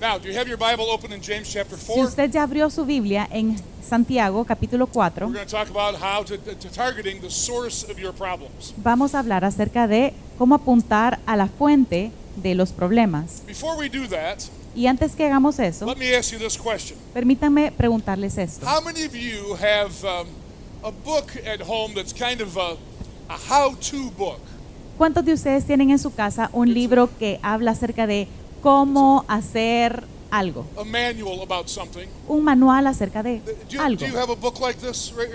Now, do you have your Bible open in James chapter Si 4? usted ya abrió su Biblia en Santiago capítulo 4, We're going to talk about how to, to targeting the source of your problems. vamos a hablar acerca de cómo apuntar a la fuente de los problemas. Before we do that, Y antes que hagamos eso, let me ask you this question. permítanme preguntarles esto. How many of you have um, a book at home that's kind of a, a how-to book? ¿Cuántos de ustedes tienen en su casa un libro que habla acerca de cómo hacer algo? A manual about something? Un manual acerca de Do you, algo.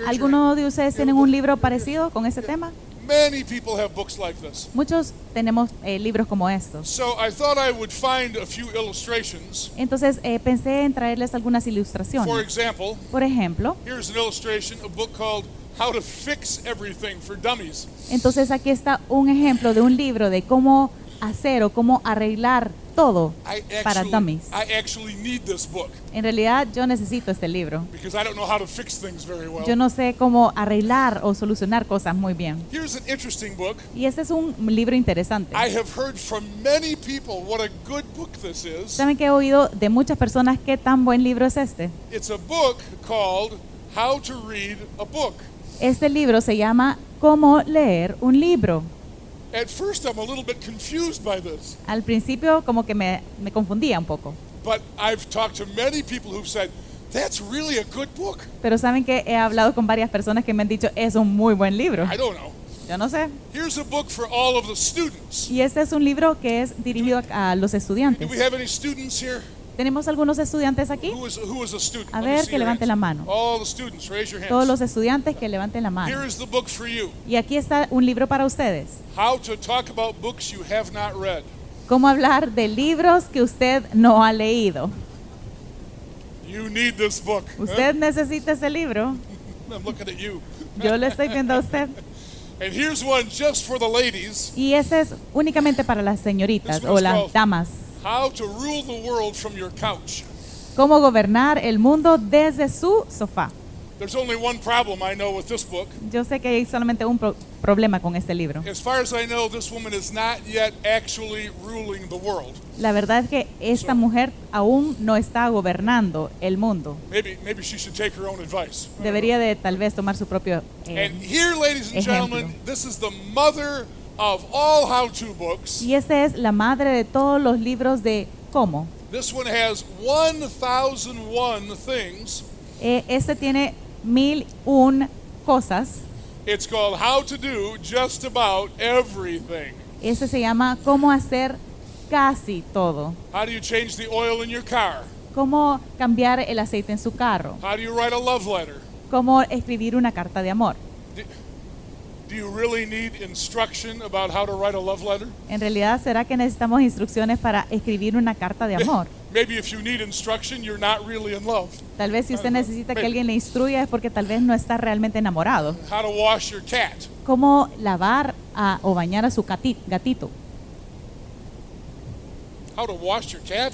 ¿Alguno de ustedes tienen un libro parecido con ese tema? Many people have books like this. Muchos tenemos eh, libros como estos. So I thought I would find a few illustrations. Entonces eh, pensé en traerles algunas For ilustraciones. example, Por ejemplo, here's an illustration, a book called How to Fix Everything for Dummies. entonces aquí está un ejemplo de un libro de cómo hacer o cómo arreglar todo I para actually, dummies. I actually need this book En realidad yo necesito este libro. because I don't know how to fix things very well. Yo no sé cómo arreglar o solucionar cosas muy bien. Here's an interesting book. Y este es un libro interesante. I have heard from many people what a good book this is. ¿Saben que he oído de muchas personas qué tan buen libro es este? It's a book called How to Read a Book. Este libro se llama Cómo leer un libro. At first, I'm a little bit confused by this, Al principio como que me, me confundía un poco. but I've talked to many people who've said, That's really a good book. Pero saben que he hablado con varias personas que me han dicho es un muy buen libro. I don't know. Yo no sé. Here's a book for all of the students. Y este es un libro que es dirigido a, a los Do estudiantes. we have any students here? ¿Tenemos algunos estudiantes aquí? A ver, que levanten la mano. Todos los estudiantes que levanten la mano. Y aquí está un libro para ustedes. How to talk about books you have not read. Cómo hablar de libros que usted no ha leído. You need this book. huh? Usted necesita ese libro. I'm looking at you. Yo le estoy viendo a usted. And here's one just for the ladies. Y ese es únicamente para las señoritas o las damas. How to rule the world from your couch. Cómo gobernar el mundo desde su sofá. There's only one problem I know with this book. Yo sé que hay solamente un pro- problema con este libro. As far as I know, this woman is not yet actually ruling the world. La verdad es que esta mujer aún no está gobernando el mundo. Maybe maybe she should take her own advice. Debería de tal vez tomar su propio... eh, And here, ladies and ejemplo. gentlemen, this is the mother of all how-to books. y esta es la madre de todos los libros de cómo. This one has 1,001 things. Eh, este tiene mil un cosas. It's called How to Do Just About Everything. Este se llama cómo hacer casi todo. How do you change the oil in your car? Cómo cambiar el aceite en su carro. How do you write a love letter? Cómo escribir una carta de amor. En realidad, ¿será que necesitamos instrucciones para escribir una carta de amor? Maybe if you need instruction, you're not really in love. Tal vez si usted necesita que alguien le instruya es porque tal vez no está realmente enamorado. How to wash your cat? Cómo lavar a- o bañar a su gatito. How to wash your cat?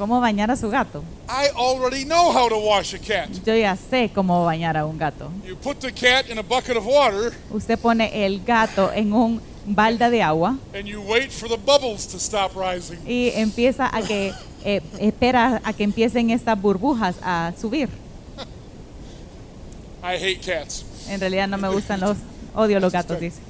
Cómo bañar a su gato. I already know how to wash a cat. Yo ya sé cómo bañar a un gato. You put the cat in a bucket of water Usted pone el gato en un balda de agua and you wait for the bubbles to stop rising. y empieza a que eh, espera a que empiecen estas burbujas a subir. I hate cats. En realidad no me gustan los odio los gatos, dice.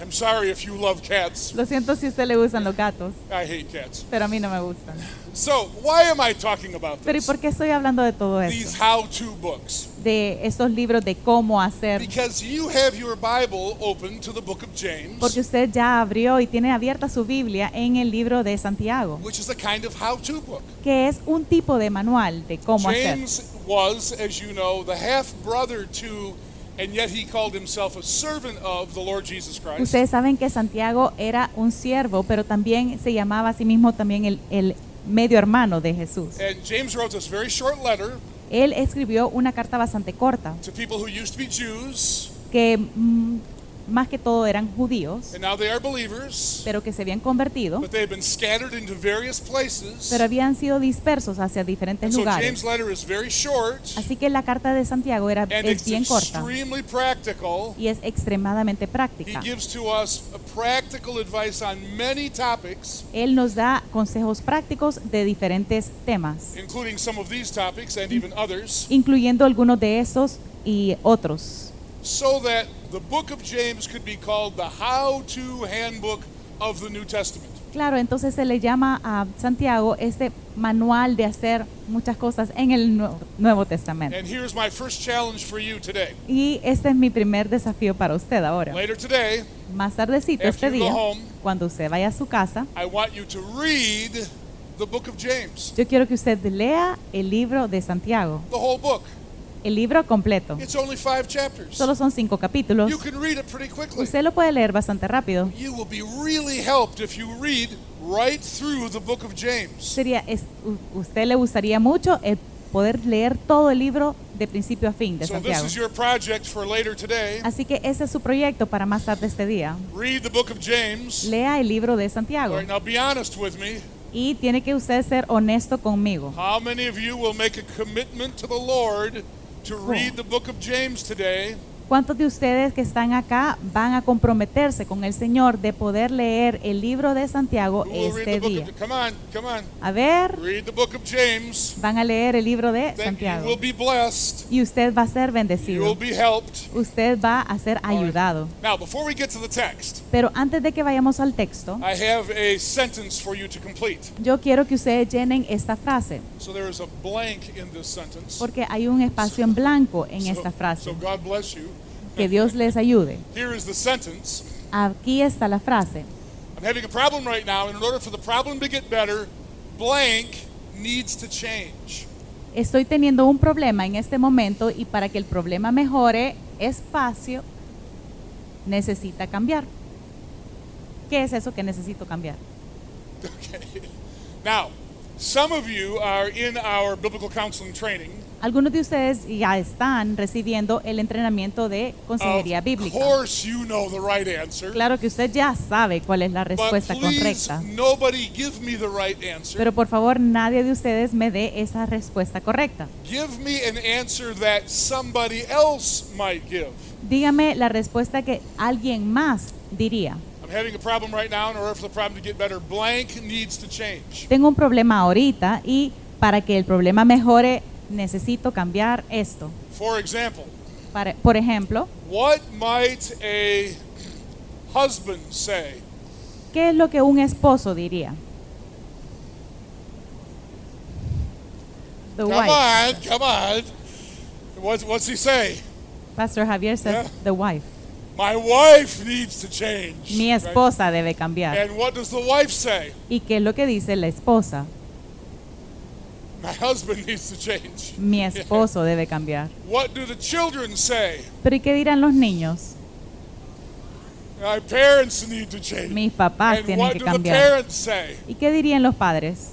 I'm sorry if you love cats. Lo siento si a usted le gustan los gatos, I hate cats. pero a mí no me gustan. So, why am I talking about Pero ¿y this? por qué estoy hablando de todo These esto? how-to books. De estos libros de cómo hacer. Because you have your Bible open to the book of James, Porque usted ya abrió y tiene abierta su Biblia en el libro de Santiago, which is a kind of how-to book. que es un tipo de manual de cómo hacer. James was, as you know, the half-brother to, and yet he called himself a servant of the Lord Jesus Christ. Ustedes saben que Santiago era un siervo, pero también se llamaba a sí mismo también el, el medio hermano de Jesús. And James wrote this very short letter Él escribió una carta bastante corta to people who used to be Jews que mm, más que todo eran judíos, and now they are believers, pero que se habían convertido, but they have been scattered into various places. pero habían sido dispersos hacia diferentes And so lugares. James' letter is very short, Así que la carta de Santiago era, and es it's bien corta extremely practical. y es extremadamente He práctica. gives to us a practical advice on many topics, Él nos da consejos prácticos de diferentes temas, including some of these topics and even others, incluyendo algunos de esos y otros, so that the book of James could be called the how to handbook of the New Testament. Claro, entonces se le llama a Santiago este manual de hacer muchas cosas en el Nuevo, Nuevo Testamento. And here's my first challenge for you today. Y este es mi primer desafío para usted ahora. Later today, Más tardecito este día, home, cuando usted vaya a su casa, I want you to read the book of James, yo quiero que usted lea el libro de Santiago, the whole book. El libro completo. It's only five chapters. Solo son cinco capítulos. You can read it pretty quickly. Usted lo puede leer bastante rápido. You will be really helped if you read right through the book of James. Sería, es, u- usted le gustaría mucho el poder leer todo el libro de principio a fin de So this Santiago. is your project for later today. Así que ese es su proyecto para más tarde este día. Read the book of James. Lea el libro de Santiago right, now be honest with me. y tiene que usted ser honesto conmigo. How many of you will make a commitment to the Lord to read the book of James today? ¿Cuántos de ustedes que están acá van a comprometerse con el Señor de poder leer el libro de Santiago este día? A ver, van a leer el libro de Santiago will be blessed. y usted va a ser bendecido. Usted va a ser ayudado. Now, before we get to the text, Pero antes de que vayamos al texto, I have a sentence for you to complete. yo quiero que ustedes llenen esta frase, So there is a blank in this sentence. porque hay un espacio en blanco en esta frase. Que Dios les ayude. Here is the sentence. Aquí está la frase. I'm having a problem right now, and in order for the problem to get better, blank needs to change. Estoy teniendo un problema en este momento y para que el problema mejore, espacio necesita cambiar. ¿Qué es eso que necesito cambiar? Okay. Now, some of you are in our biblical counseling training. Algunos de ustedes ya están recibiendo el entrenamiento de consejería Of bíblica. course, you know the right answer. Claro que usted ya sabe cuál es la But respuesta please, correcta. nobody give me the right answer. Pero por favor, nadie de ustedes me dé esa respuesta correcta. Give me an answer that somebody else might give. Dígame la respuesta que alguien más diría. I'm having a problem right now. In order for the problem to get better, blank needs to change. Tengo un problema ahorita y para que el problema mejore necesito cambiar esto. For example, Para- por ejemplo, what might a husband say ¿qué es lo que un esposo diría? The Come wife. on, come on. What's, what's he say? Pastor Javier says Yeah. the wife. My wife needs to change. Mi right? esposa debe cambiar. And what does the wife say? ¿Y qué es lo que dice la esposa? My husband needs to change. Mi esposo debe cambiar. What do the children say? Pero ¿y qué dirán los niños? My parents need to change. Mis papás and tienen what que do the cambiar. parents say? ¿Y qué dirían los padres?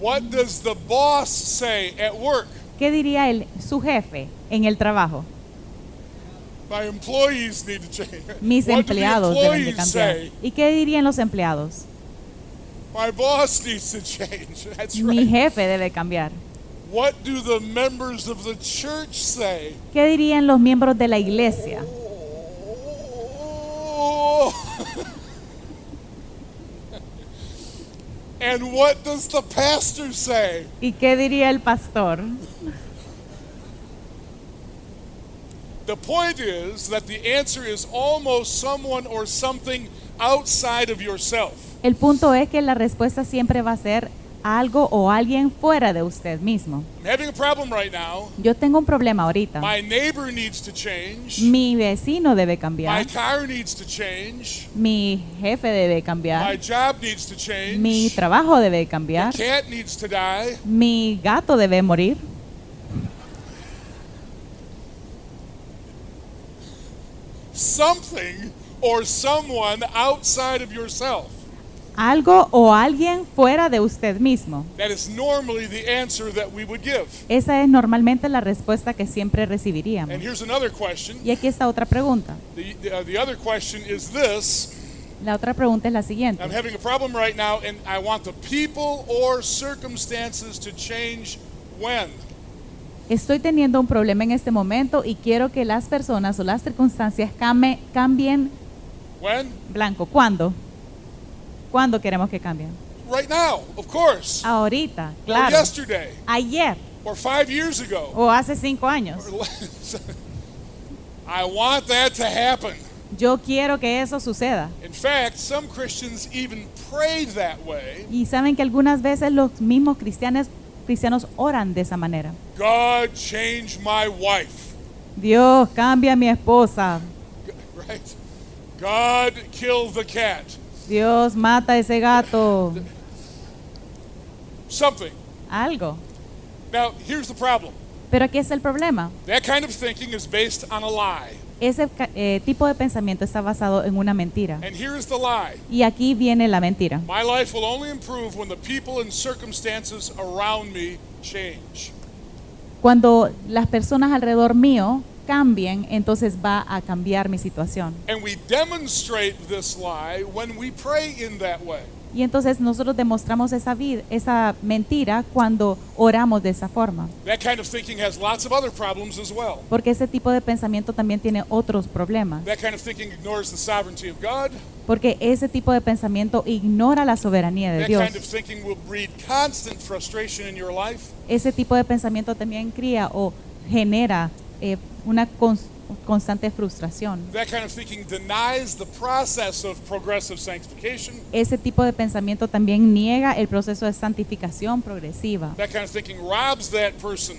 What does the boss say at work? ¿Qué diría el, su jefe en el trabajo? My employees need to change. Mis what do the empleados deben de cambiar. say? ¿Y qué dirían los empleados? My boss needs to change. That's right. Mi jefe debe cambiar. What do the members of the church say? ¿Qué dirían los miembros de la iglesia? Oh. and what does the pastor say? ¿Y qué diría el pastor? The point is that the answer is almost someone or something outside of yourself. El punto es que la respuesta siempre va a ser algo o alguien fuera de usted mismo. I'm having a problem right now. Yo tengo un problema ahorita. My neighbor needs to change. Mi vecino debe My cambiar. car needs to change. Mi jefe debe My cambiar. job needs to change. Mi trabajo debe cambiar. The cat needs to die. Mi gato debe morir. Something or someone outside of yourself. algo o alguien fuera de usted mismo. That is normally the answer that we would give. Esa es normalmente la respuesta que siempre recibiríamos. And here's another question. Y aquí está otra pregunta. The, the, uh, the other question is this La otra pregunta es la siguiente. I'm having a problem right now, and I want the people or circumstances to change when. Estoy teniendo un problema en este momento y quiero que las personas o las circunstancias cambie- cambien When? blanco. ¿Cuándo? ¿Cuándo queremos que cambien? Right now, of course. Ahorita, Or claro. yesterday, Ayer or five years ago. o hace cinco años. I want that to happen. Yo quiero que eso suceda. In fact, some Christians even pray that way. Y saben que algunas veces los mismos cristianos, cristianos oran de esa manera. God, change my wife. Dios, cambia a mi esposa. Right? God, kill the cat. Dios, mata a ese gato. Something. Algo. Now, here's the problem Pero aquí es el problema. that kind of thinking is based on a lie. Ese eh, tipo de pensamiento está basado en una mentira. And here's the lie Y aquí viene la mentira. My life will only improve when the people and circumstances around me change. Cuando las personas alrededor mío cambien, entonces va a cambiar mi situación. And we demonstrate this lie when we pray in that way. Y entonces nosotros demostramos esa, vid- esa mentira cuando oramos de esa forma. That kind of thinking has lots of other problems as well. Porque ese tipo de pensamiento también tiene otros problemas. That kind of thinking ignores the sovereignty of God. Porque ese tipo de pensamiento ignora la soberanía de That Dios. kind of thinking will breed constant frustration in your life. Ese tipo de pensamiento también cría o genera eh, una cons- constante frustración. That kind of thinking denies the process of progressive sanctification. Ese tipo de pensamiento también niega el proceso de santificación progresiva. That kind of thinking robs that person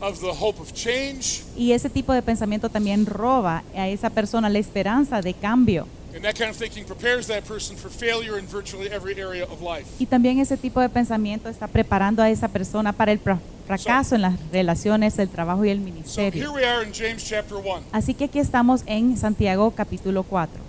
of the hope of change. Y ese tipo de pensamiento también roba a esa persona la esperanza de cambio. And that kind of thinking prepares that person for failure in virtually every area of life. Y también ese tipo de pensamiento está preparando a esa persona para el fra- fracaso en las relaciones, el trabajo y el So here ministerio. we are in James chapter 1. Así que aquí estamos en Santiago capítulo 4.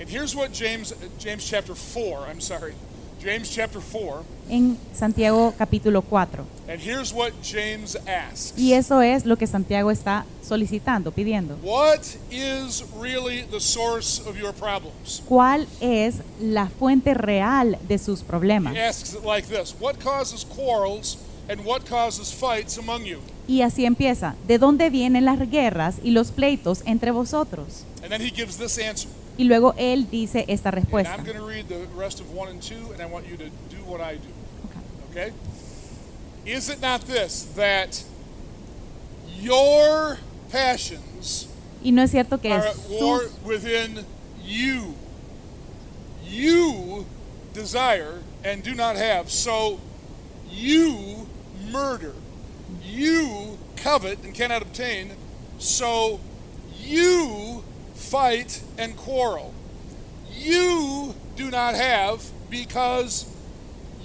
And here's what James, James chapter 4, I'm sorry, James chapter 4, En Santiago capítulo 4. and here's what James asks. Y eso es lo que Santiago está solicitando, pidiendo. What is really the source of your problems? ¿Cuál es la fuente real de sus problemas? He asks it like this What causes quarrels and what causes fights among you? Y así empieza. ¿De dónde vienen las guerras y los pleitos entre vosotros? And then he gives this answer. Y luego él dice esta And respuesta. I'm going to read the rest of 1 and 2, and I want you to do what I do. Okay? Is it not this, that your passions Y no es cierto que are at war within you? You desire and do not have, so you murder. You covet and cannot obtain, so you fight and quarrel. You do not have because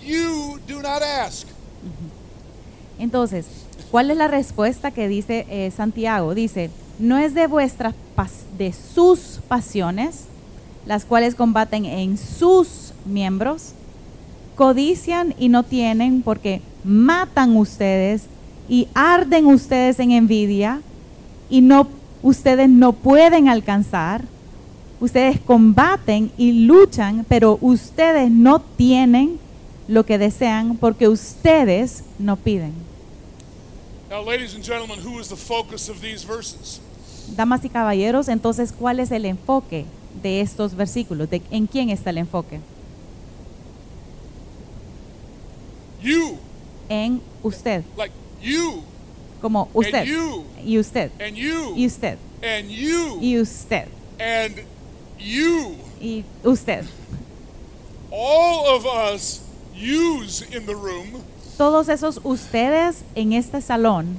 you do not ask. Entonces, ¿cuál es la respuesta que dice eh, Santiago? Dice, no es de vuestras de sus pasiones, las cuales combaten en sus miembros, codician y no tienen, porque matan ustedes y arden ustedes en envidia y no ustedes no pueden alcanzar. Ustedes combaten y luchan, pero ustedes no tienen lo que desean porque ustedes no piden. Now, ladies and gentlemen, who is the focus of these verses? Damas y caballeros, entonces, ¿cuál es el enfoque de estos versículos? ¿De ¿En quién está el enfoque? You, En usted, like you, como usted, and you, y usted, and you, y usted, and you, y usted, and you. y usted. All of us use in the room. Todos esos ustedes en este salón,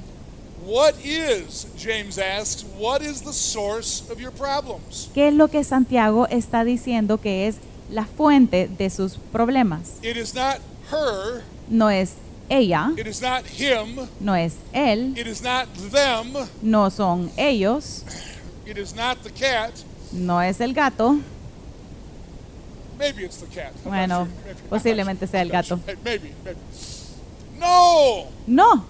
What is, James asks, what is the source of your problems? ¿qué es lo que Santiago está diciendo que es la fuente de sus problemas? It is not her, No es ella, it is not him, no es él, it is not them, no son ellos, it is not the cat. no es el gato, Maybe it's the cat. Bueno, sure. Posiblemente sea el gato. sure. Maybe, maybe. No, No,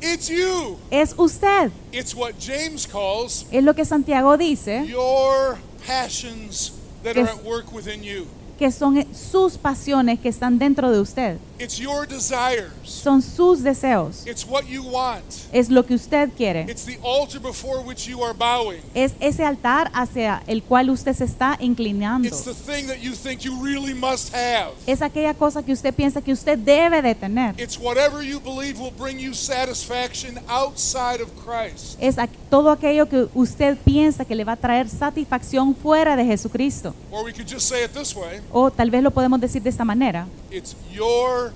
it's you. es usted. It's what James calls Es lo que Santiago dice, your passions that are at work within you. que son sus pasiones que están dentro de usted. It's your desires. Son sus deseos. It's what you want. Es lo que usted quiere. It's the altar before which you are bowing. Es ese altar hacia el cual usted se está inclinando. It's the thing that you think you really must have. Es aquella cosa que usted piensa que usted debe de tener. It's whatever you believe will bring you satisfaction outside of Christ. Es todo aquello que usted piensa que le va a traer satisfacción fuera de Jesucristo. Or we could just say it this way O tal vez lo podemos decir de esta manera. it's your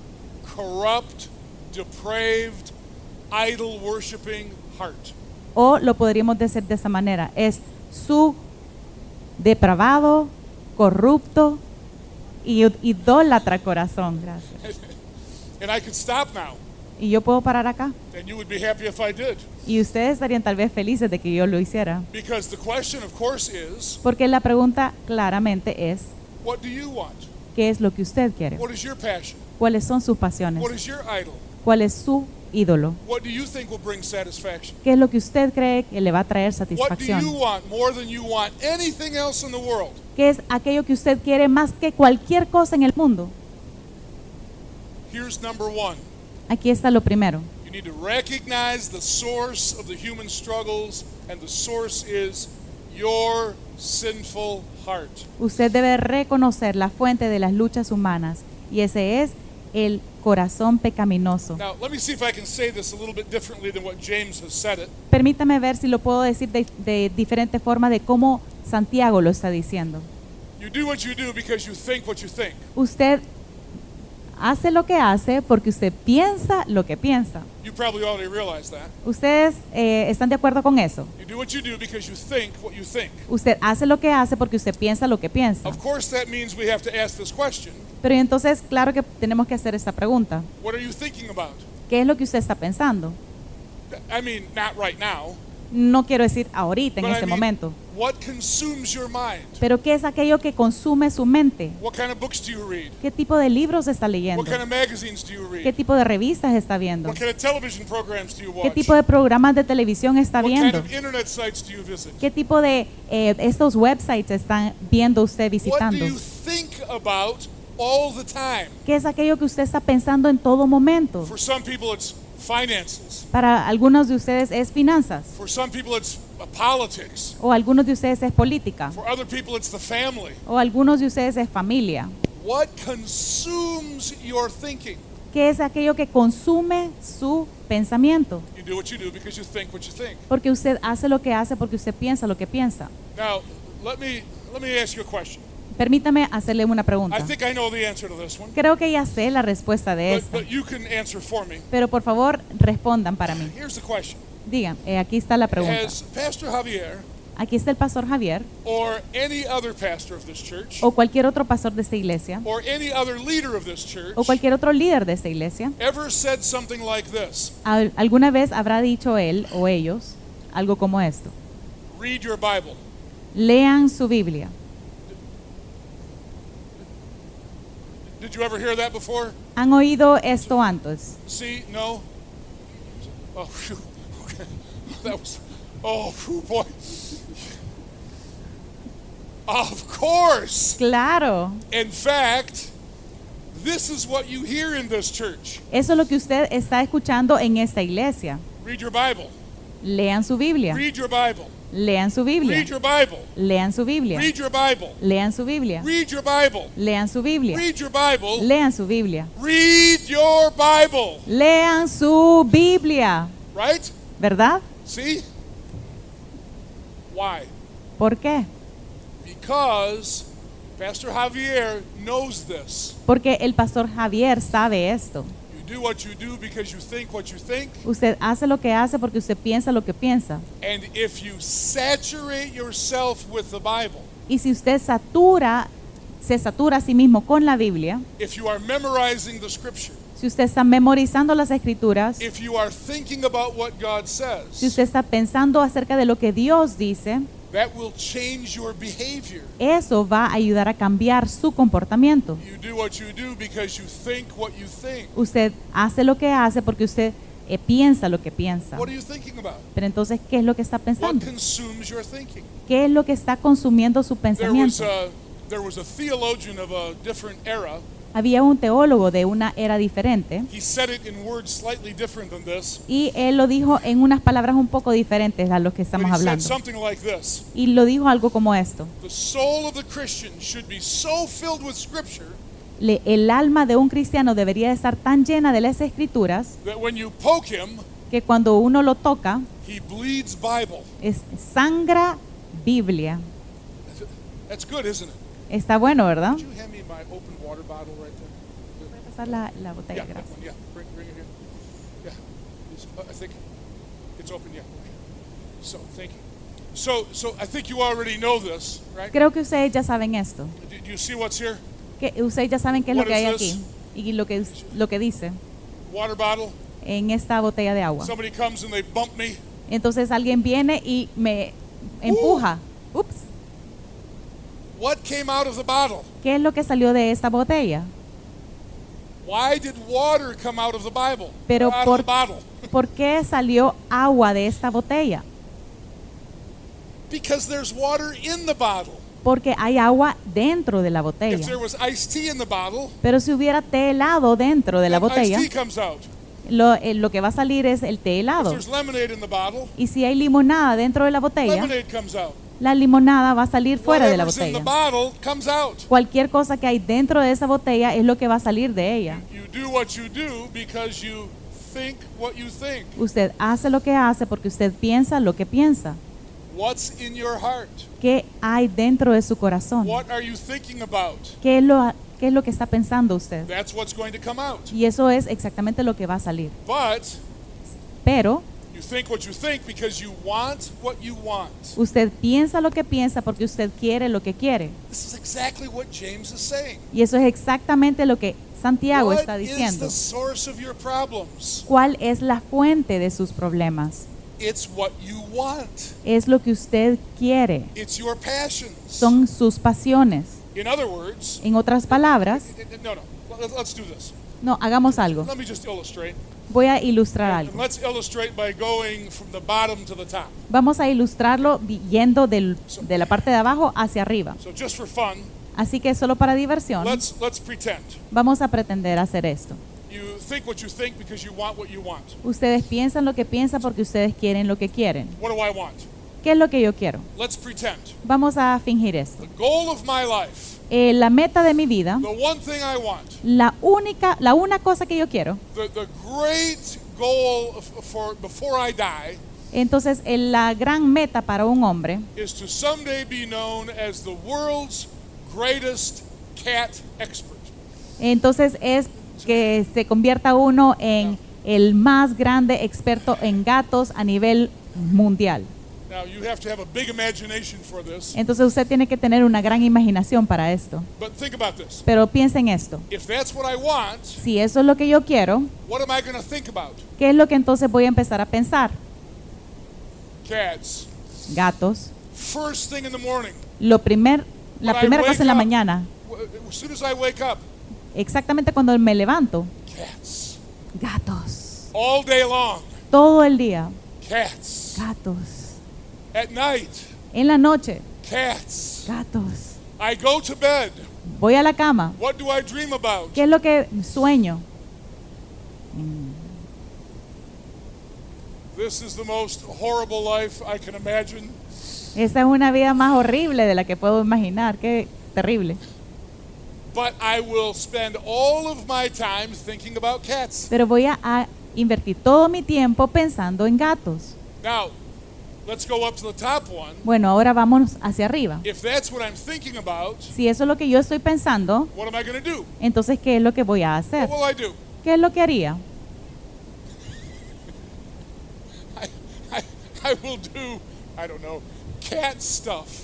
corrupt, depraved, idol worshiping heart. O lo podríamos decir de esta manera. Es su depravado, corrupto y idólatra corazón. Gracias. And I could stop now, Y yo puedo parar acá. and you would be happy if I did. Y ustedes estarían tal vez felices de que yo lo hiciera. Because the question, of course, is Porque la pregunta claramente es, what do you want? ¿qué es lo que usted quiere? What is your passion? ¿Cuáles son sus pasiones? What is your idol? ¿Cuál es su ídolo? What do you think will bring satisfaction? ¿Qué es lo que usted cree que le va a traer What do you satisfacción? want more than you want anything else in the world? ¿Qué es aquello que usted quiere más que cualquier cosa en el mundo? Here's number one. Aquí está lo primero. You need to recognize the source of the human struggles, and the source is your sinful heart. Usted debe reconocer la fuente de las luchas humanas y ese es el corazón pecaminoso. Now, let me see if I can say this a little bit differently than what James has said it. Permítame ver si lo puedo decir de, de diferente forma de cómo Santiago lo está diciendo. You do what you do because you think what you think. Usted hace lo que hace porque usted piensa lo que piensa. You probably already realize that. ¿Ustedes eh, están de acuerdo con eso? You do what you do because you think what you think. Usted hace lo que hace porque usted piensa lo que piensa. Of course, that means we have to ask this question Pero entonces, claro que tenemos que hacer esta pregunta. What are you thinking about? ¿Qué es lo que usted está pensando? I mean, not right now, No quiero decir ahorita, en este momento. what consumes your mind? Pero ¿qué es aquello que consume su mente? ¿Qué tipo de libros está leyendo? ¿Qué tipo de revistas está viendo? What kind of television programs do you ¿Qué tipo de programas de televisión está viendo? ¿Qué tipo de eh, estos websites están viendo usted visitando? ¿Qué es aquello que usted está pensando en todo momento? Finances. Para algunos de ustedes es finanzas For some people, it's uh, politics. o algunos de ustedes es política For other people, it's the family. o algunos de ustedes es familia. What consumes your thinking? ¿Qué es aquello que consume su pensamiento? You do what you do because you think what you think. Porque usted hace lo que hace porque usted piensa lo que piensa. Now, let me let me ask you a question. Permítame hacerle una pregunta. I think I know the answer to this one, Creo que ya sé la respuesta de but, esta, but you can answer for me. pero por favor respondan para mí. Here's the question: Digan, eh, aquí está la pregunta. Has Pastor Javier Aquí está el pastor Javier or any other pastor of this church o cualquier otro pastor de esta iglesia or any other leader of this church o cualquier otro líder de esta iglesia ever said something like this? al- alguna vez habrá dicho él o ellos algo como esto. Read your Bible. Lean su Biblia. Did you ever hear that before? ¿Han oído esto antes? See, no. Oh, phew. okay. That was. Oh, phew, boy. Of course. Claro. In fact, this is what you hear in this church. Eso es lo que usted está escuchando en esta iglesia. Read your Bible. Lean su Biblia. Read your Bible. Lean su Biblia. Read your Bible. Lean su Biblia. Read your Bible. Lean su Biblia. Read your Bible. Lean su Biblia. Read your Bible. Lean su Biblia. Read your Bible. Lean su Biblia. Right? ¿Verdad? See? Why? ¿Por qué? Because Pastor Javier knows this. Porque el pastor Javier sabe esto. Do what you do because you think what you think. Usted hace lo que hace porque usted piensa lo que piensa. And if you saturate yourself with the Bible, Y si usted satura, se satura a sí mismo con la Biblia, if you are memorizing the scripture, si usted está memorizando las escrituras, if you are thinking about what God si says, usted está pensando acerca de lo que Dios dice, That will change your behavior. Eso va a ayudar a cambiar su comportamiento. You do what you do because you think what you think. Usted hace lo que hace porque usted eh, piensa lo que piensa. What are you thinking about? Pero entonces, ¿qué es lo que está What pensando? consumes your thinking? ¿Qué es lo que está consumiendo su There was pensamiento? a there was a theologian of a different era. Había un teólogo de una era diferente He said it in words slightly different than this. y él lo dijo en unas palabras un poco diferentes a lo que But estamos said hablando. something like this. Y lo dijo algo como esto. The soul of the Christian should be so filled with scripture Le- el alma de un cristiano debería estar tan llena de las escrituras him, que cuando uno lo toca, he bleeds Bible. es sangra Biblia. That's good, isn't it? Está bueno, ¿verdad? A pasar la, la botella, Yeah, that gracias. one, yeah. Bring, bring it here. Yeah. It's- I think it's open, yeah. Okay. So, thank you. So, so I think you already know this, right? Creo que ustedes ya saben esto. Do do you see what's here? Que ustedes ya saben qué es lo que hay aquí y lo que, lo que dice Water bottle. en esta botella de agua. Somebody comes and they bump me. Entonces alguien viene y me empuja. Ups. What came out of the bottle? ¿Qué es lo que salió de esta botella? Why did water come out of the Bible? Pero out por- of the bottle? ¿Por qué salió agua de esta botella? Because there's water in the bottle. Porque hay agua dentro de la If botella. there was iced tea in the bottle, Pero si hubiera té helado dentro de la botella, iced tea comes out. lo, eh, lo que va a salir es el té If helado. there's lemonade in the bottle, Y si hay limonada dentro de la botella, lemonade comes out. La limonada va a salir fuera de la botella. bottle comes out. Cualquier cosa que hay dentro de esa botella es lo que va a salir de ella. You do what you do because you think what you think. Usted hace lo que hace porque usted piensa lo que piensa. What's in your heart? ¿Qué hay dentro de su corazón? What are you thinking about? ¿Qué es lo, qué es lo que está pensando usted? That's what's going to come out. Y eso es exactamente lo que va a salir. But Pero you think what you think because you want what you want. usted piensa lo que piensa porque usted quiere lo que quiere. This is exactly what James is saying. Y eso es exactamente lo que Santiago What está is diciendo. the source of your problems? ¿Cuál es la fuente de sus problemas? It's what you want. Es lo que usted quiere. It's your passions. Son sus pasiones. In other words, En otras palabras, no, no. Let's, let's do this. no, hagamos algo. Let me just illustrate. Voy a ilustrar algo. let's illustrate by going from the bottom to the top. Vamos a ilustrarlo yendo del- de la parte de abajo hacia arriba. So just for fun, Así que solo para diversión, let's let's pretend. vamos a pretender hacer esto. You think what you think because you want what you want. Ustedes piensan lo que piensan porque ustedes quieren lo que quieren. What do I want? ¿Qué es lo que yo quiero? Let's pretend. Vamos a fingir esto. The goal of my life, Eh, la meta de mi vida, the one thing I want, la única, la una cosa que yo quiero, the, the great goal for before I die entonces eh, la gran meta para un hombre is to someday be known as the world's greatest cat expert. Entonces es que se convierta uno en el más grande experto en gatos a nivel mundial. Now you have to have a big imagination for this, Entonces usted tiene que tener una gran imaginación para esto. but think about this. Pero piensa en esto. If that's what I want, Si eso es lo que yo quiero, what am I going to think about? ¿qué es lo que entonces voy a empezar a pensar? Cats. Gatos. First thing in the morning, Lo primer, la primera cosa en la up. mañana, w- as soon as I wake up, exactamente cuando me levanto, cats. gatos. All day long, Todo el día, cats. gatos. At night, En la noche, cats. gatos. I go to bed. Voy a la cama. What do I dream about? ¿Qué es lo que sueño? This is the most horrible life I can imagine. Esa es una vida más horrible de la que puedo imaginar. Qué terrible. But I will spend all of my time thinking about cats. Pero voy a, a invertir todo mi tiempo pensando en gatos. Now, Bueno, ahora vamos hacia arriba. If that's what I'm thinking about, Si eso es lo que yo estoy pensando, what am I going to do? entonces ¿qué es lo que voy a hacer? What will I do? ¿Qué es lo que haría? I, I, I will do, I don't know, cat stuff.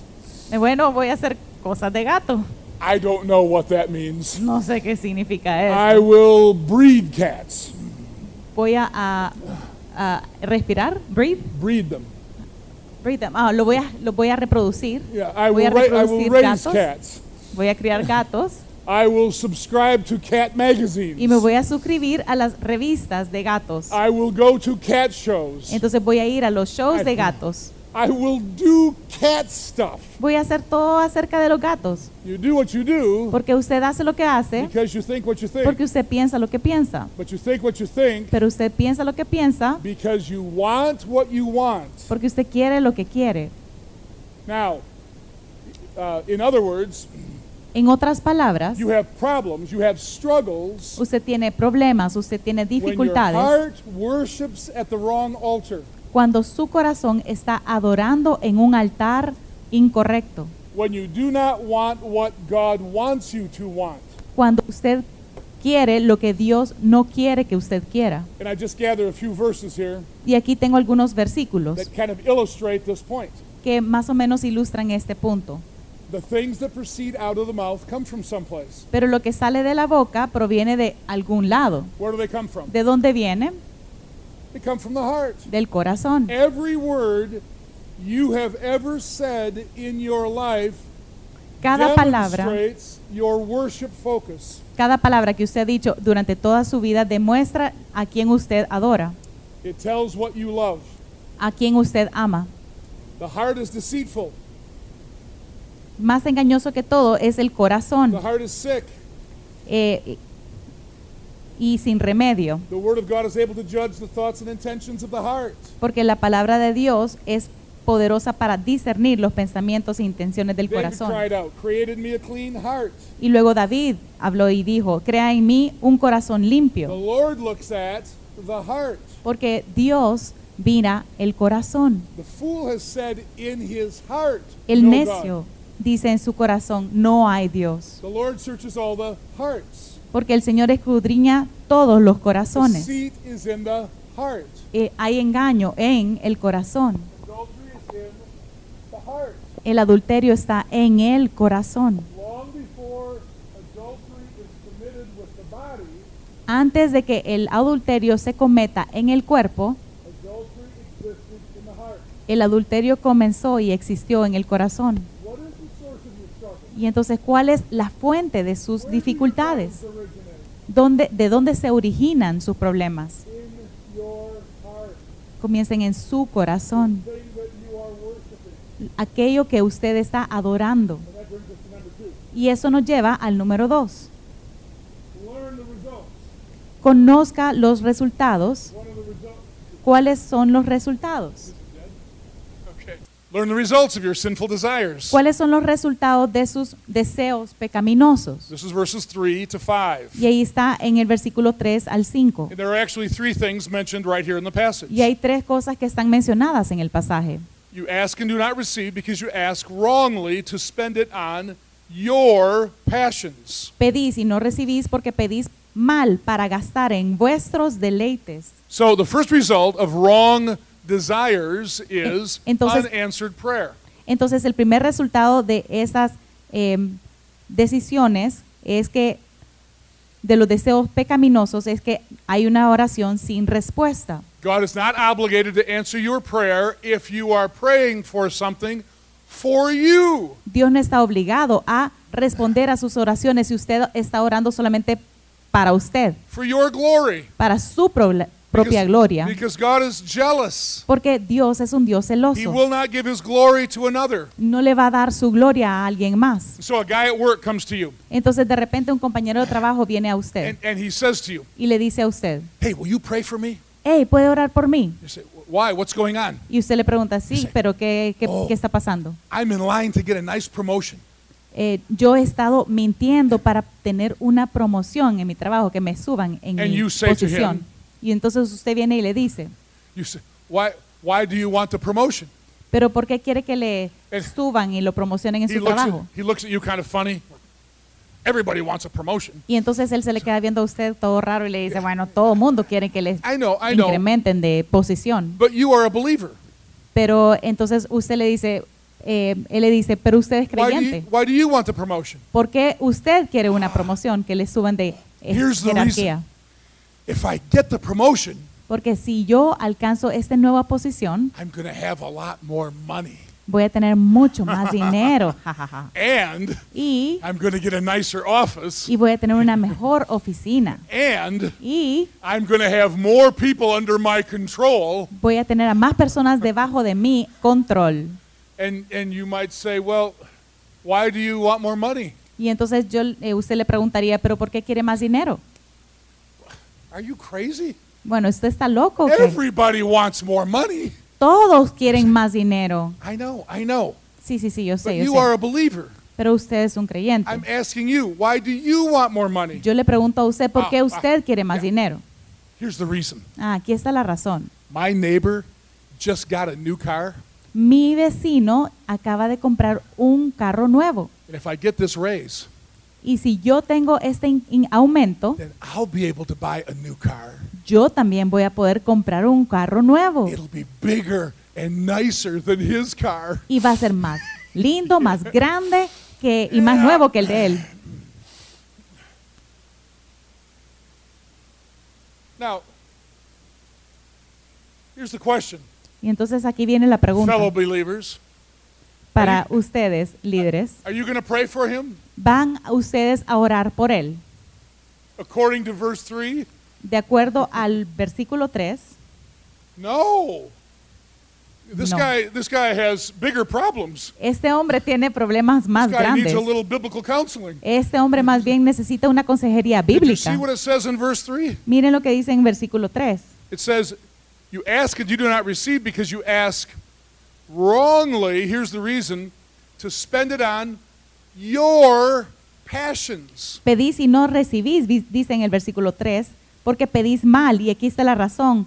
Bueno, voy a hacer cosas de gato. I don't know what that means. No sé qué significa I eso. will breed cats. Voy a, a- a respirar, breathe, Breed them. Breed them. Ah, lo voy a lo voy a reproducir. Yeah, I voy a will, ra- I will reproducir raise gatos. cats. Voy a criar gatos I will subscribe to cat magazines. y me voy a suscribir a las revistas de gatos. I will go to cat shows. Entonces voy a ir a los shows Ay, de gatos. I will do cat stuff. Voy a hacer todo acerca de los gatos. You do what you do Porque usted hace lo que hace, because you think what you think. porque usted piensa lo que piensa. But you think what you think Pero usted piensa lo que piensa because you want what you want. porque usted quiere lo que quiere. Now, uh, in other words, En otras palabras, you have problems, you have struggles usted tiene problemas, usted tiene when your dificultades heart worships at the wrong altar. Cuando su corazón está adorando en un altar incorrecto. When you do not want what God wants you to want. Cuando usted quiere lo que Dios no quiere que usted quiera. And I just gather a few verses here Y aquí tengo algunos versículos that kind of illustrate this point. que más o menos ilustran este punto. The things that proceed out of the mouth come from someplace. Pero lo que sale de la boca proviene de algún lado. Where do they come from? ¿De dónde viene? They come from the heart. Del corazón. Every word you have ever said in your life Cada palabra, demonstrates your worship focus. cada palabra que usted ha dicho durante toda su vida demuestra a quien usted adora, It tells what you love. a quien usted ama. The heart is deceitful. Más engañoso que todo es el The corazón heart is sick. eh, y sin remedio, The word of God is able to judge the thoughts and intentions of the heart. porque la palabra de Dios es poderosa para discernir los pensamientos e intenciones del corazón. Y luego David habló y dijo, crea en mí un corazón The limpio, Lord looks at the heart. porque Dios mira el corazón. The fool has said in his heart, El "No necio God." dice en su corazón, no hay Dios, Porque el Señor escudriña todos los corazones. Eh, hay engaño en el corazón. El adulterio está en el corazón. Antes de que el adulterio se cometa en el cuerpo, el adulterio comenzó y existió en el corazón. What is the source of your struggle? Y entonces, ¿cuál es la fuente de sus dificultades? ¿De dónde se originan sus problemas? Comiencen en su corazón. Aquello que usted está adorando. Y eso nos lleva al número dos. Conozca los resultados. ¿Cuáles son los resultados? Learn the results of your sinful desires. ¿Cuáles son los resultados de sus deseos pecaminosos? This is verses 3 to 5. Y ahí está en el versículo 3 al 5. And there are actually three things mentioned right here in the passage. Y hay tres cosas que están mencionadas en el pasaje. You ask and do not receive because you ask wrongly to spend it on your passions. Pedís y no recibís porque pedís mal para gastar en vuestros deleites. So the first result of wrong desires is Entonces- unanswered prayer. Entonces el primer resultado de esas em, decisiones es que de los deseos pecaminosos es que hay una oración sin respuesta. God is not obligated to answer your prayer if you are praying for something for you. Dios no está obligado a responder a sus oraciones si usted está orando solamente para usted, for your glory. para su proble- propia Because- gloria, Because God is jealous. porque Dios es un Dios He celoso. will not give his glory to another. No le va a dar su gloria a alguien más. So a guy at work comes to you Entonces de repente un compañero de trabajo viene a usted and, and he says to you, y le dice a usted, Hey, will you pray for me? hey, ¿puede orar por mí? You say, Why? What's going on? Y usted le pregunta, sí, Sí. pero ¿qué, qué, Oh. qué está pasando? I'm in line to get a nice promotion. Eh, yo he estado mintiendo para tener una promoción en mi trabajo, que me suban en And mi you say to posición. Y entonces usted viene y le dice, You say, Why, why do you want the promotion? pero ¿por qué quiere que le El- suban y lo promocionen en He su looks, at, trabajo? he looks at you kind of funny. Everybody wants a promotion. Y entonces él se le queda viendo a usted todo raro y le dice, bueno, todo mundo quiere que le I know, I know. incrementen de posición. But you are a believer. Pero entonces usted le dice, eh, él le dice, pero usted es Why do, you, creyente. why do you want the promotion? ¿Por qué usted quiere una promoción que le suban de eh, Here's the jerarquía? If I get the promotion, Porque si yo alcanzo esta nueva posición, I'm going to have a lot more money. voy a tener mucho más dinero. And Y, I'm going to get a nicer office. y voy a tener una mejor oficina. And Y I'm going to have more people under my control. voy a tener a más personas debajo de mi control. And, and you might say, well, why do you want more money? Y entonces yo, eh, usted le preguntaría, ¿pero por qué quiere más dinero? Are you crazy? Bueno, ¿usted está loco? Everybody wants more money. Todos quieren más dinero. I know, I know. Sí, sí, sí, yo But sé, yo you sé. are a believer. Pero usted es un creyente. I'm asking you, why do you want more money? Yo le pregunto a usted, ¿por Ah, qué ah, usted quiere más ya. dinero? Here's the reason. Ah, aquí está la razón. My neighbor just got a new car, Mi vecino acaba de comprar un carro nuevo. and if I get this raise, Y si yo tengo este in- in- aumento, then I'll be able to buy a new car. yo también voy a poder comprar un carro nuevo. It'll be bigger and nicer than his car. Y va a ser más lindo, más grande que, y más nuevo que el de él. Now, here's the question, Y entonces aquí viene la pregunta fellow believers. para ustedes, líderes. Are you going to pray for him ¿Van ustedes a orar por él? according to verse 3? De acuerdo al versículo 3, No. This No. guy this guy has bigger problems. este hombre tiene problemas más This guy needs grandes. a little biblical counseling. Este hombre más bien necesita una consejería Did you bíblica. see what it says in verse 3? Miren lo que dice en versículo 3. It says, You ask and you do not receive because you ask wrongly. Here's the reason to spend it on your passions. Pedís y no recibís, dice en el versículo 3, porque pedís mal, y aquí está la razón,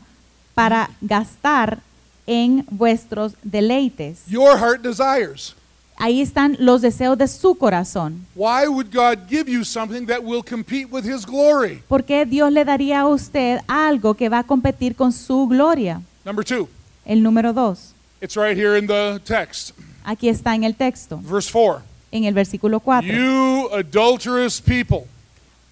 para gastar en vuestros deleites. Your heart desires. Ahí están los deseos de su corazón. Why would God give you something that will compete with His glory? ¿Por qué Dios le daría a usted algo que va a competir con su gloria? Number two, El número 2. it's right here in the text, Aquí está en el texto, verse 4. En el versículo 4. You adulterous people.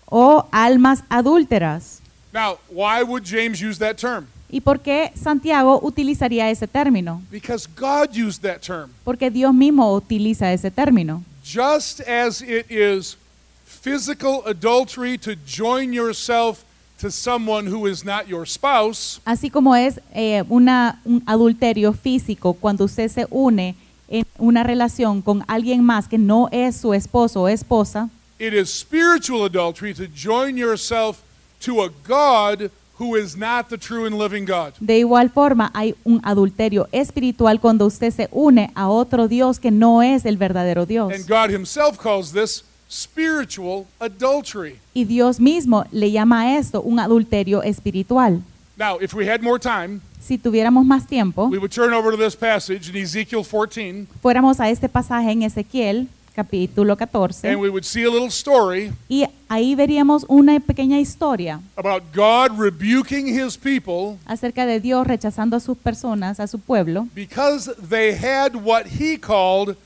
O almas adúlteras. Now, why would James use that term? ¿Y por qué Santiago utilizaría ese término? Because God used that term. Porque Dios mismo utiliza ese término. Just as it is physical adultery to join yourself to someone who is not your spouse, Así como es eh, una, un adulterio físico cuando usted se une en una relación con alguien más que no es su esposo o esposa, it is spiritual adultery to join yourself to a God who is not the true and living God. de igual forma hay un adulterio espiritual cuando usted se une a otro Dios que no es el verdadero Dios. And God Himself calls this spiritual adultery. Y Dios mismo le llama a esto un adulterio espiritual. Now, if we had more time, Si tuviéramos más tiempo, we would turn over to this passage in Ezekiel 14, fuéramos a este pasaje en Ezequiel, capítulo 14, and we would see a little story y ahí veríamos una pequeña historia about God rebuking His people acerca de Dios rechazando a sus personas, a su pueblo, because they had what He called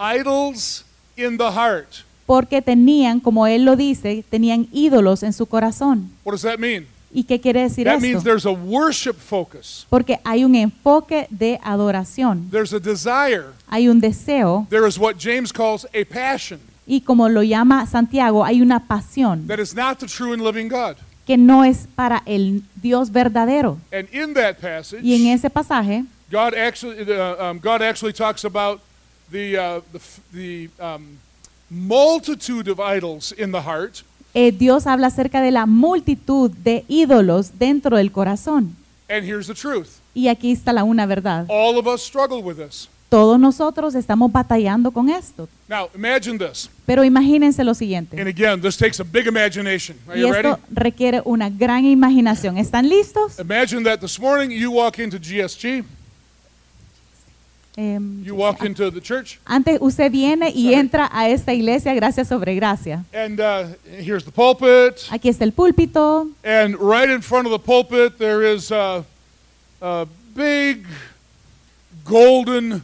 idols in the heart. porque tenían, como él lo dice, tenían ídolos en su corazón. What does that mean? ¿Y qué quiere decir That means esto? there's a worship focus, Porque hay un enfoque de adoración, there's a desire, hay un deseo there is what James calls a passion y como lo llama Santiago, hay una pasión that is not the true and living God. que no es para el Dios verdadero. And in that passage, Y en ese pasaje, God actually, uh, um, God actually talks about the, uh, the, f- the um, multitude of idols in the heart, eh, Dios habla acerca de la multitud de ídolos dentro del corazón. and here's the truth. Y aquí está la una verdad. All of us struggle with this. Todos nosotros estamos batallando con esto. Now, imagine this. Pero imagínense lo siguiente. And again, this takes a big imagination. Are Y you ready? esto requiere una gran imaginación. ¿Están listos? Imagine that this morning you walk into GSG, Em, you walk into the church, antes usted viene y Sorry. entra a esta iglesia gracia sobre gracia. and uh, here's the pulpit, Aquí está el púlpito and right in front of the pulpit there is a, a big golden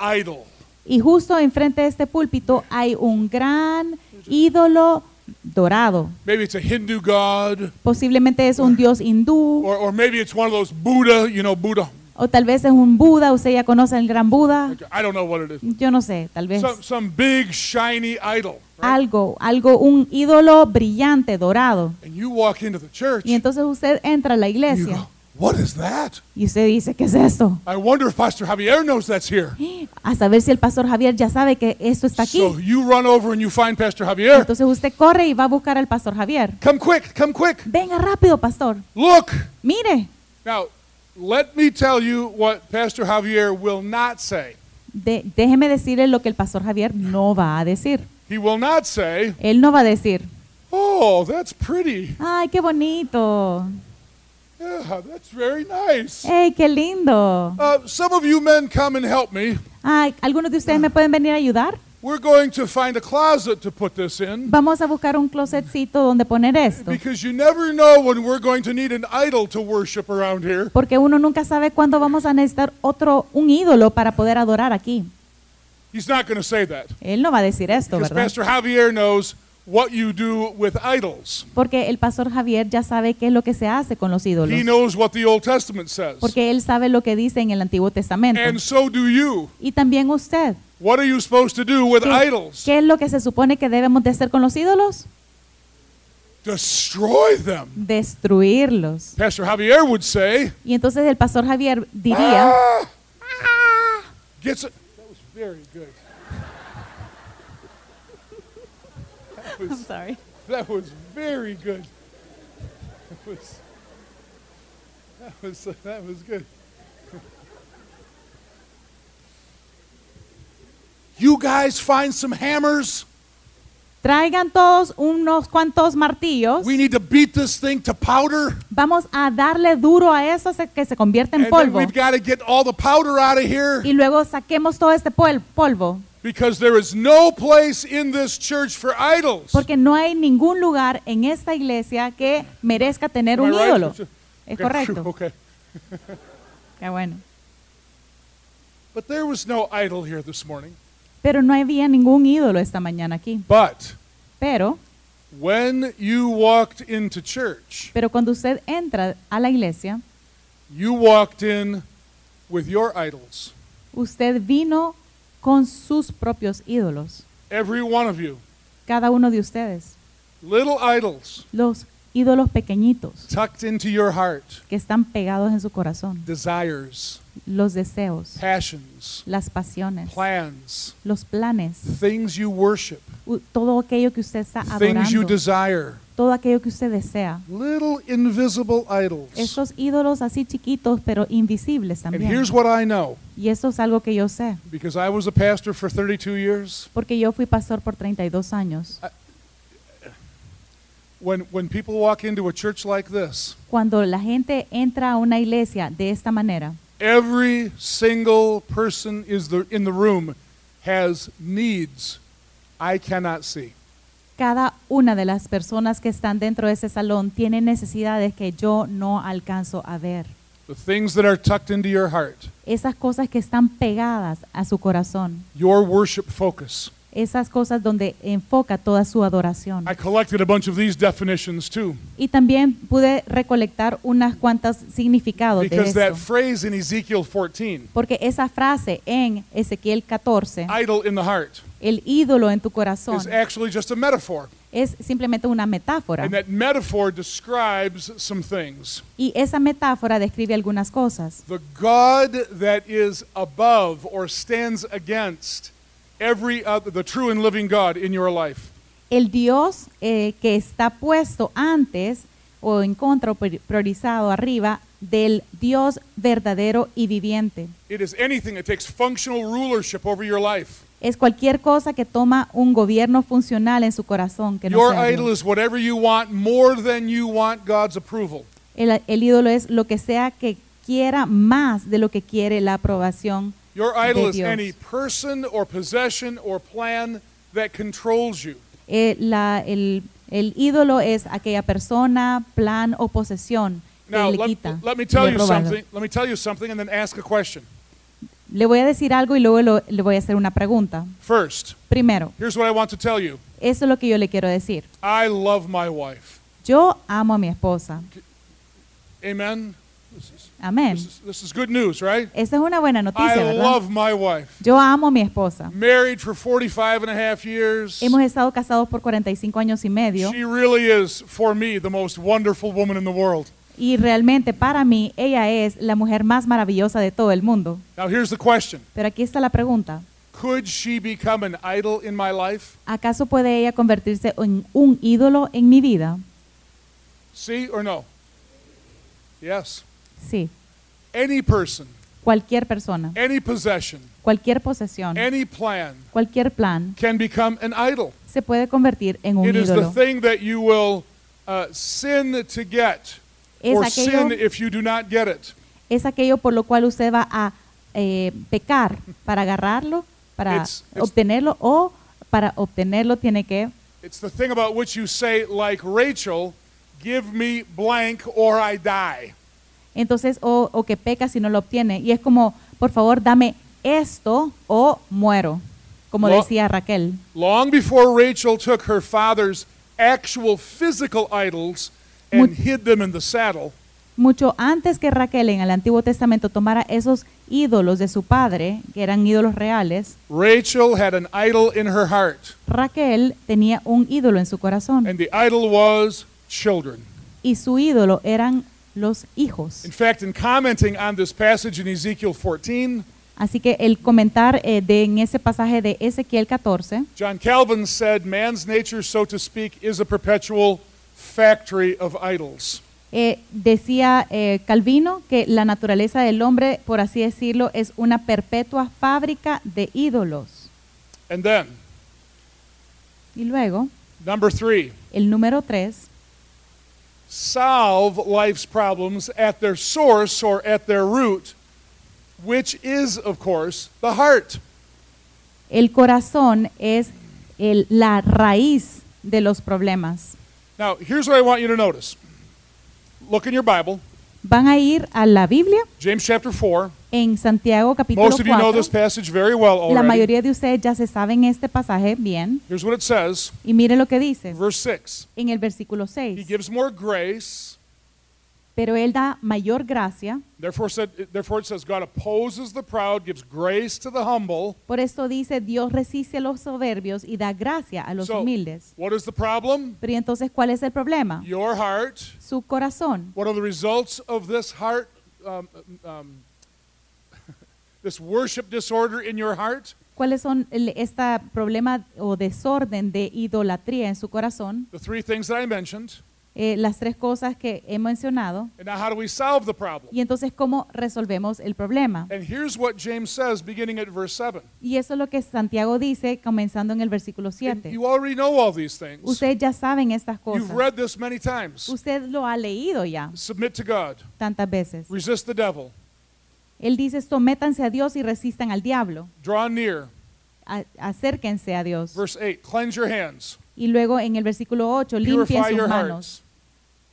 idol. y justo enfrente de este púlpito hay un gran ídolo dorado. Maybe it's a Hindu god, Posiblemente es un dios hindú or, or maybe it's one of those Buddha, you know, Buddha. O tal vez es un Buda. Usted ya conoce el gran Buda. I don't know what it is. Yo no sé, tal vez Some, some big, shiny idol. Right? algo, algo, un ídolo brillante, dorado. And you walk into the church, Y entonces usted entra a la iglesia go, what is that? y usted dice, ¿qué es esto? I wonder if Pastor Javier knows that's here. A saber si el pastor Javier ya sabe que esto está aquí. So you run over and you find Pastor Javier. Entonces usted corre y va a buscar al pastor Javier. Come quick, come quick. Venga rápido, pastor. Look. Mire, Now, let me tell you what Pastor Javier will not say. de- déjeme decirle lo que el pastor Javier no va a decir. He will not say, Él no va a decir, Oh, that's pretty. ay, qué bonito. Yeah, that's very nice. ¡Ey, qué lindo! Uh, some of you men come and help me. Ay, ¿algunos de ustedes me pueden venir a ayudar? We're going to find a closet to put this in Vamos a buscar un closetcito donde poner esto. because you never know when we're going to need an idol to worship around here. Porque uno nunca sabe cuándo vamos a necesitar otro, un ídolo para poder adorar aquí. He's not going to say that Él no va a decir esto, because ¿verdad? Pastor Javier knows what you do with idols. Porque el pastor Javier ya sabe qué es lo que se hace con los ídolos. He knows what the Old Testament says. Porque él sabe lo que dice en el Antiguo Testamento. And so do you. Y también usted. What are you supposed to do with ¿Qué, idols? qué es lo que se supone que debemos de hacer con los ídolos? Destroy them. Destruirlos. Pastor Javier would say, Y entonces el pastor Javier diría, ah, gets it. That was very good. That I'm was, sorry. that was very good. That was, that was, that was good. You guys find some hammers. Traigan todos unos cuantos martillos. We need to beat this thing to powder. Vamos a darle duro a eso que se convierte en And then polvo. we've got to get all the powder out of here Y luego saquemos todo este pol- polvo. Because there is no place in this church for idols. Porque no hay ningún lugar en esta iglesia que merezca tener Am I un right? ídolo. Es Okay, correcto. Okay. Qué bueno. But there was no idol here this morning. Pero no había ningún ídolo esta mañana aquí. But Pero, when you walked into church, pero cuando usted entra a la iglesia, you walked in with your idols. usted vino con sus propios ídolos. Every one of you. Cada uno de ustedes. Little idols Los ídolos pequeñitos tucked into your heart. que están pegados en su corazón. Desires, Los deseos, passions, las pasiones, plans, los planes, things you worship, todo aquello que usted está things you adorando, desire. todo aquello que usted desea. Little invisible idols. Esos ídolos así chiquitos pero invisibles And también. here's what I know Y eso es algo que yo sé, because I was a pastor for 32 years. porque yo fui pastor por 32 años. When, when people walk into a church like this, Cuando la gente entra a una iglesia de esta manera, every single person is the, in the room has needs I cannot see. cada una de las personas que están dentro de ese salón tiene necesidades que yo no alcanzo a ver. The things that are tucked into your heart, Esas cosas que están pegadas a su corazón, your worship focus. Esas cosas donde enfoca toda su adoración. I collected a bunch of these definitions too Y también pude recolectar unas cuantas significados de because that esto. phrase in Ezekiel 14, Porque esa frase en Ezequiel 14, idol in the heart, el ídolo en tu corazón, is actually just a metaphor. es simplemente una metáfora. And that metaphor describes some things. Y esa metáfora describe algunas cosas. The God that is above or stands against every other, the true and living God in your life. El Dios eh, que está puesto antes o en contra o pri- priorizado arriba del Dios verdadero y viviente. It is anything that takes functional rulership over your life. Es cualquier cosa que toma un gobierno funcional en su corazón. Que no Your sea idol Dios. is whatever you want more than you want God's approval. el, el ídolo es lo que sea que quiera más de lo que quiere la aprobación Your de idol is any person or possession or plan that controls you. Eh, la- el, el ídolo es aquella persona, plan o posesión que Now, le let, quita. let me tell le you something. Let me tell you something and then ask a question. Le voy a decir algo y luego lo- le voy a hacer una pregunta. First, Primero, here's what I want to tell you eso es lo que yo le quiero decir. I love my wife. Yo amo a mi esposa. Amen? This is, Amén. this is, this is good news, right? Esa es una buena I noticia, ¿verdad? love my wife. Yo amo a mi esposa. Married for 45 and a half years. Hemos estado casados por 45 años y medio She really is, for me, the most wonderful woman in the world. y realmente para mí ella es la mujer más maravillosa de todo el mundo. Now, here's the question Pero aquí está la pregunta. Could she become an idol in my life? ¿Acaso puede ella convertirse en un ídolo en mi vida? See or no? Yes. Sí. Any person, Cualquier persona, any possession, cualquier posesión, any plan cualquier plan can become an idol. se puede convertir en un It is the ídolo. thing that you will uh, sin to get, Es or aquello- sin if you do not get it. Es aquello por lo cual usted va a eh, pecar para agarrarlo, para It's- it's- obtenerlo o para obtenerlo tiene que It's the thing about which you say, like Rachel, give me blank or I die. Entonces o, o que peca si no lo obtiene. Y es como por favor dame esto o muero como decía Raquel. Long before Rachel took her father's actual physical idols and Mu- hid them in the saddle, mucho antes que Raquel en el Antiguo Testamento tomara esos ídolos de su padre que eran ídolos reales Rachel had an idol in her heart, Raquel tenía un ídolo en su corazón. And the idol was children. y su ídolo eran los hijos In fact, in commenting on this passage in Ezekiel 14, Así que el comentar eh, de, en ese pasaje de Ezequiel 14, John Calvin said, Man's nature, so to speak, is a perpetual factory of idols. eh, decía eh, Calvino que la naturaleza del hombre, por así decirlo, es una perpetua fábrica de ídolos. And then, Y luego, number three, el número 3, solve life's problems at their source or at their root, which is, of course, the heart. el corazón es el- la raíz de los problemas. Now, here's what I want you to notice. Look in your Bible, Van a ir a la Biblia James chapter 4. en Santiago capítulo Most of you know 4. this passage very well La mayoría de ustedes ya se saben este pasaje bien. Here's what it says, Y mire lo que dice verse 6. en el versículo He 6. gives more grace. Pero Él da mayor gracia. Therefore, said, therefore it says, God opposes the proud, gives grace to the humble. Por esto dice, Dios resiste a los soberbios y da gracia a los So, humildes. what is the problem? Pero ¿y entonces, ¿cuál es el problema? Your heart. Su corazón. What are the results of this heart, um, um, this worship disorder in your heart? ¿Cuáles son este problema o desorden de idolatría en su corazón? The three things that I mentioned. Eh, las tres cosas que he mencionado. And now, how do we solve the problem? Y entonces, ¿cómo resolvemos el problema? And here's what James says beginning at verse 7. Y eso es lo que Santiago dice comenzando en el versículo And 7. you already know all these things. Ustedes ya saben estas You've cosas. read this many times. Usted lo ha leído ya Submit to God, tantas veces. resist the devil, Él dice, sométanse a Dios y resistan al diablo. draw near. A- acérquense a Dios. Verse 8, cleanse your hands, Y luego en el versículo 8, limpien sus manos, hearts.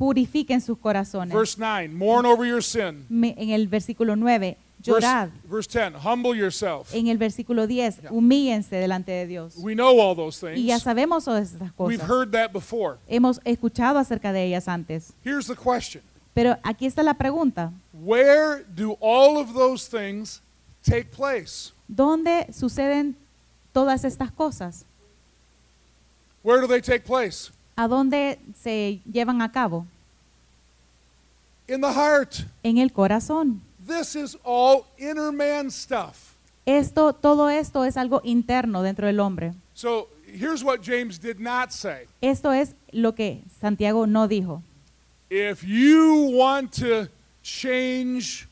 Purifiquen sus corazones. Verse 9, mourn over your sin. Me- en el versículo 9, llorad. Verse, verse 10, humble yourself. En el versículo 10, Yeah. humíllense delante de Dios. We know all those Y ya things. sabemos todas estas We've cosas. heard that before. Hemos escuchado acerca de ellas antes. Here's the question Pero aquí está la pregunta. Where do all of those things take place? ¿Dónde suceden todas estas cosas? Where do they take place? ¿A dónde se llevan a cabo? In the heart. En el corazón. This is all inner man stuff. Esto, todo esto es algo interno dentro del hombre. So here's what James did not say. Esto es lo que Santiago no dijo. If you want to change,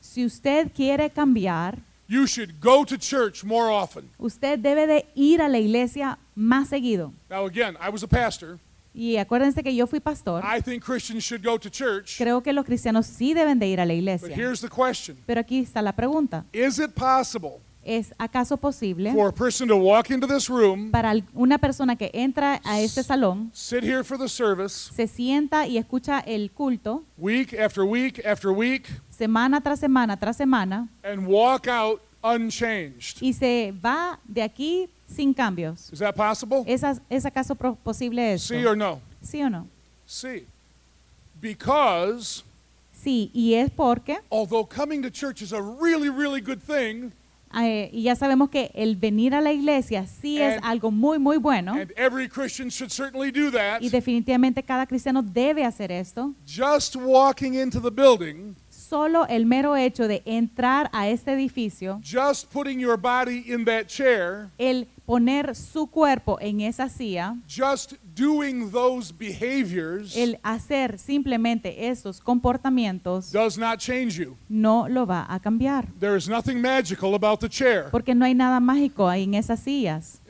Si usted quiere cambiar, you should go to church more often. usted debe de ir a la iglesia más seguido. Now, again, I was a pastor. Y acuérdense que yo fui pastor. I think Christians should go to church. Creo que los cristianos sí deben de ir a la But iglesia. here's the question Pero aquí está la pregunta. Is it possible ¿Es acaso posible for a person to walk into this room, para una persona que entra a este salón, sit here for the service, se sienta y escucha el culto week after week after week, semana tras semana tras semana and walk out unchanged. y se va de aquí sin cambios. Is that possible? ¿Es, as- es acaso pro- posible esto? See or no? ¿Sí o no? See. Because Sí, y es porque, although coming to church is a really, really good thing, eh, y ya sabemos que el venir a la iglesia sí es And- algo muy, muy bueno, every Christian should certainly do that, y definitivamente cada cristiano debe hacer esto, just walking into the building, solo el mero hecho de entrar a este edificio, just putting your body in that chair, el poner su cuerpo en esa silla, just doing those behaviors el hacer simplemente esos comportamientos, does not change you. no lo va a cambiar. There is nothing magical about the chair. Porque no hay nada mágico ahí en esas sillas.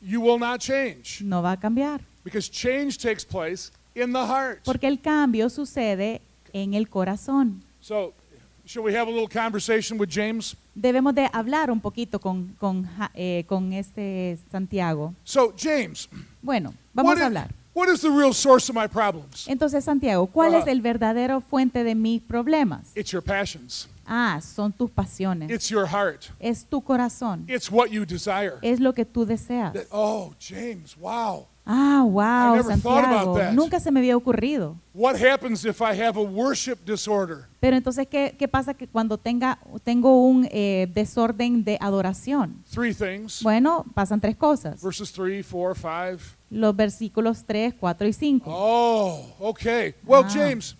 You will not change No va a cambiar. because change takes place in the heart. Porque el cambio sucede en el corazón. So, should we have a little conversation with James? Debemos de hablar un poquito con, con, Ja- eh, con este Santiago. So, James, Bueno, vamos what a is, hablar. what is the real source of my problems? Entonces, Santiago, ¿cuál Ajá. es el verdadero fuente de mis problemas? It's your passions. Ah, son tus pasiones. It's your heart. Es tu corazón. It's what you desire. Es lo que tú deseas. That- oh, James, wow. Ah, I wow, never thought about Santiago. that. Nunca se me había ocurrido. What happens if I have a worship disorder? Pero entonces, ¿qué, qué pasa que cuando tenga, tengo un eh, desorden de adoración? Three things. Bueno, pasan tres cosas. Verses 3, 4, 5. Los versículos 3, 4 y 5. Oh, okay. Well, Ah. James,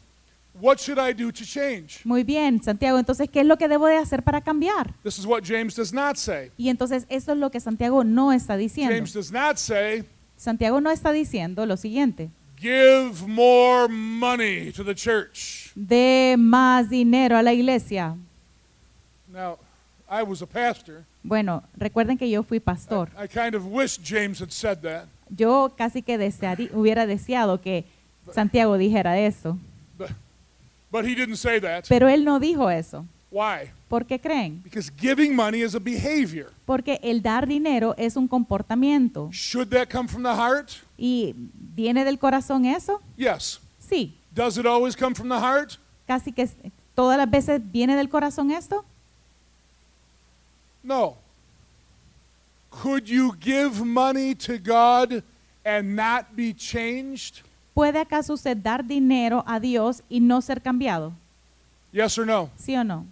what should I do to change? Muy bien, Santiago. Entonces, ¿qué es lo que debo de hacer para cambiar? This is what James does not say. Y entonces, eso es lo que Santiago no está diciendo. James does not say, Santiago no está diciendo lo siguiente. give more money to the church. De más dinero a la iglesia. Now, I was a pastor. Bueno, recuerden que yo fui pastor. I kind of wish James had said that, Yo casi que hubiera deseado que Santiago dijera eso. but, but he didn't say that. Pero él no dijo eso. Why? ¿Por qué creen? Because giving money is a behavior. Porque el dar dinero es un comportamiento. Should that come from the heart? ¿Y viene del corazón eso? Yes. Sí. Does it always come from the heart? Casi que todas las veces viene del corazón esto. No. Could you give money to God and not be changed? ¿Puede acaso usted dar dinero a Dios y no ser cambiado? Yes or no? ¿Sí o no?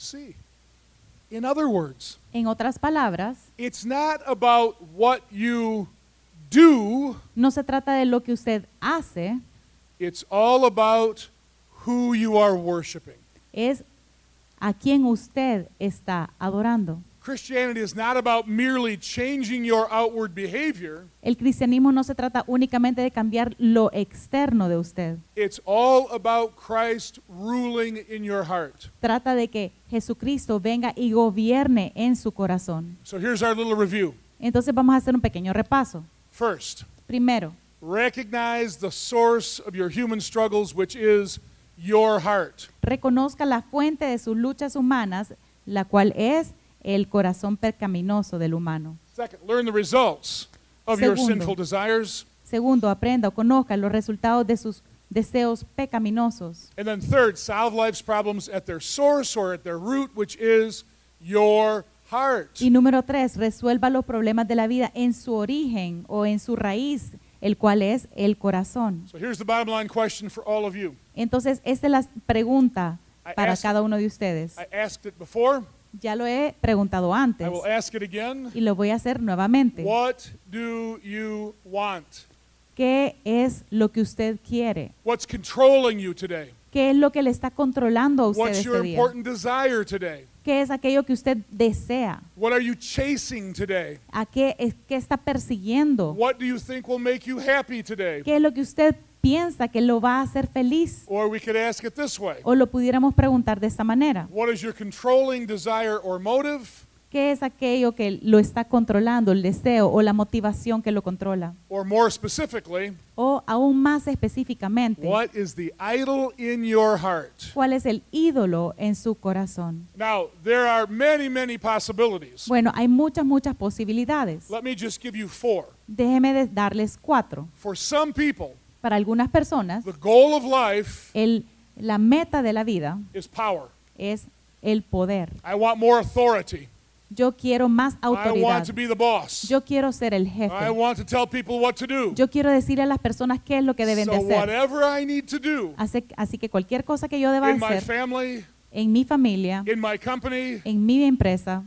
See. In other words, En otras palabras, it's not about what you do, no se trata de lo que usted hace, it's all about who you are worshiping. es a quien usted está adorando. Christianity is not about merely changing your outward behavior, El cristianismo no se trata únicamente de cambiar lo externo de usted. it's all about Christ ruling in your heart. Trata de que Jesucristo venga y gobierne en su corazón. So here's our little review. Entonces vamos a hacer un pequeño repaso. First, Primero, recognize the source of your human struggles, which is your heart. reconozca la fuente de sus luchas humanas, la cual es el corazón pecaminoso del humano. Second, learn the results of your Segundo. sinful desires. Segundo, aprenda o conozca los resultados de sus deseos pecaminosos. And then third, solve life's problems at their source or at their root, which is your heart. Y número tres, resuelva los problemas de la vida en su origen o en su raíz, el cual es el corazón. So here's the bottom line question for all of you. Entonces, esta es la pregunta I para asked- cada uno de ustedes. I asked it before. Ya lo he preguntado antes I will ask it again. y lo voy a hacer nuevamente. What do you want? ¿Qué es lo que usted quiere? What's controlling you today? ¿Qué es lo que le está controlando a usted What's your este día? important desire today? ¿Qué es aquello que usted desea? What are you chasing today? ¿A qué, es, qué está persiguiendo? What do you think will make you happy today? ¿Qué es lo que usted piensa que lo va a hacer feliz? Or we could ask it this way O lo pudiéramos preguntar de esta manera. What is your controlling desire or motive? ¿Qué es aquello que lo está controlando, el deseo o la motivación que lo controla? Or more specifically, O aún más específicamente, what is the idol in your heart? ¿cuál es el ídolo en su corazón? Now, there are many, many possibilities. Bueno, hay muchas, muchas posibilidades. Let me just give you four. Déjeme darles cuatro. For some people, Para algunas personas, the goal of life el, la meta de la vida is power. es el poder. I want more authority. Yo quiero más I autoridad. want to be the boss. Yo quiero ser el I jefe. want to tell people what to do. Yo quiero decirle a las personas qué es lo que deben so de hacer. do Así, así que cualquier cosa que yo deba in my hacer family, en mi familia, in my company, en mi empresa,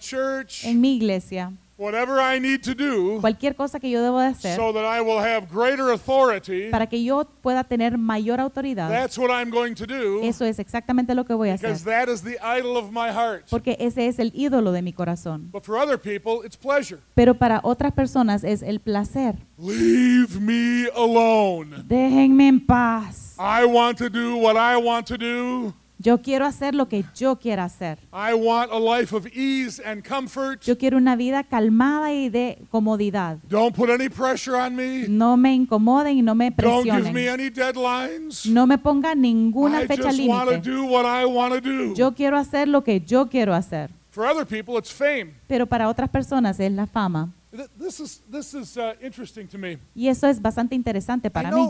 church, en mi iglesia, whatever I need to do cualquier cosa que yo debo de hacer so that I will have greater authority, para que yo pueda tener mayor autoridad, that's what I'm going to do eso es exactamente lo que voy a hacer. because that is the idol of my heart. Porque ese es el ídolo de mi corazón. But for other people, it's pleasure. Pero para otras personas es el placer. Leave me alone. Déjenme en paz. I want to do what I want to do. Yo quiero hacer lo que yo quiera hacer. I want a life of ease and comfort. Yo quiero una vida calmada y de comodidad. Don't put any pressure on me. No me incomoden y no me Don't give me presionen. any deadlines. No me pongan ninguna I fecha límite. Yo quiero hacer lo que yo quiero hacer. For other people, it's fame. Pero para otras personas es la fama. Th- This is this is uh, interesting to me. Y eso es bastante interesante para mí.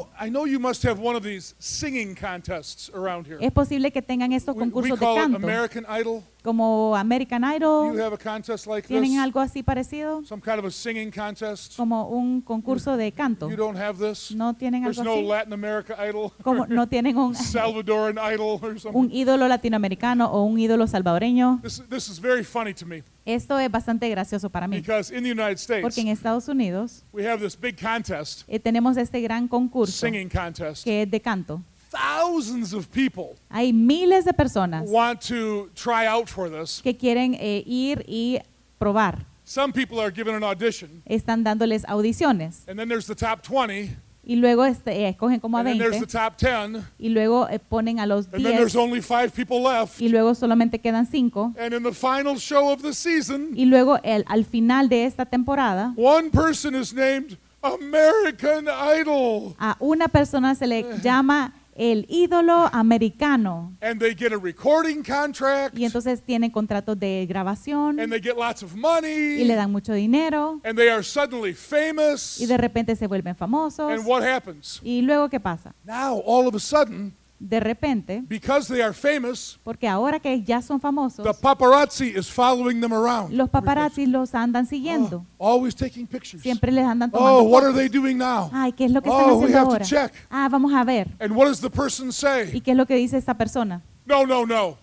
Es posible que tengan estos We, we concursos de canto, American Idol. como American Do you Idol. have a contest like ¿Tienen this? algo así parecido? Some kind of a singing contest? Como un concurso de canto. You don't have this? ¿No tienen There's algo no así? Latin America Idol? Como no tienen un, Salvadoran Idol or un something? ídolo latinoamericano o un ídolo salvadoreño. This, this is very funny to me Esto es bastante gracioso para mí. because in the United States, Porque en Estados Unidos we have this big contest, eh, tenemos este gran concurso singing contest. que es de canto. Thousands of people Hay miles de personas want to try out for this. que quieren eh, ir y probar. Some people are given an audition, Están dándoles audiciones. and then there's the top 20, Y luego este, eh, escogen como a and then there's the 20 top 10, y luego eh, ponen a los and then there's 10 only five people left. y luego solamente quedan 5. And in the final show of the season, Y luego el, al final de esta temporada one person is named American Idol, a una persona se le llama el ídolo americano. and they get a recording contract, Y entonces tienen contratos de grabación and they get lots of y money, le dan mucho dinero and they are suddenly famous. y de repente se vuelven famosos. And what happens? Y luego, ¿qué pasa? Now, all of a sudden, De repente, because they are famous, porque ahora que ya son famosos, the paparazzi is following them around. los paparazzi los andan siguiendo. Oh, always taking pictures. Siempre les andan Oh, tomando what are fotos. they doing now? Ay, ¿qué es lo que están Oh, we haciendo to ahora? check. Ah, vamos a ver. And what does the person ¿Y say? qué es lo que dice esta persona? No, no, no.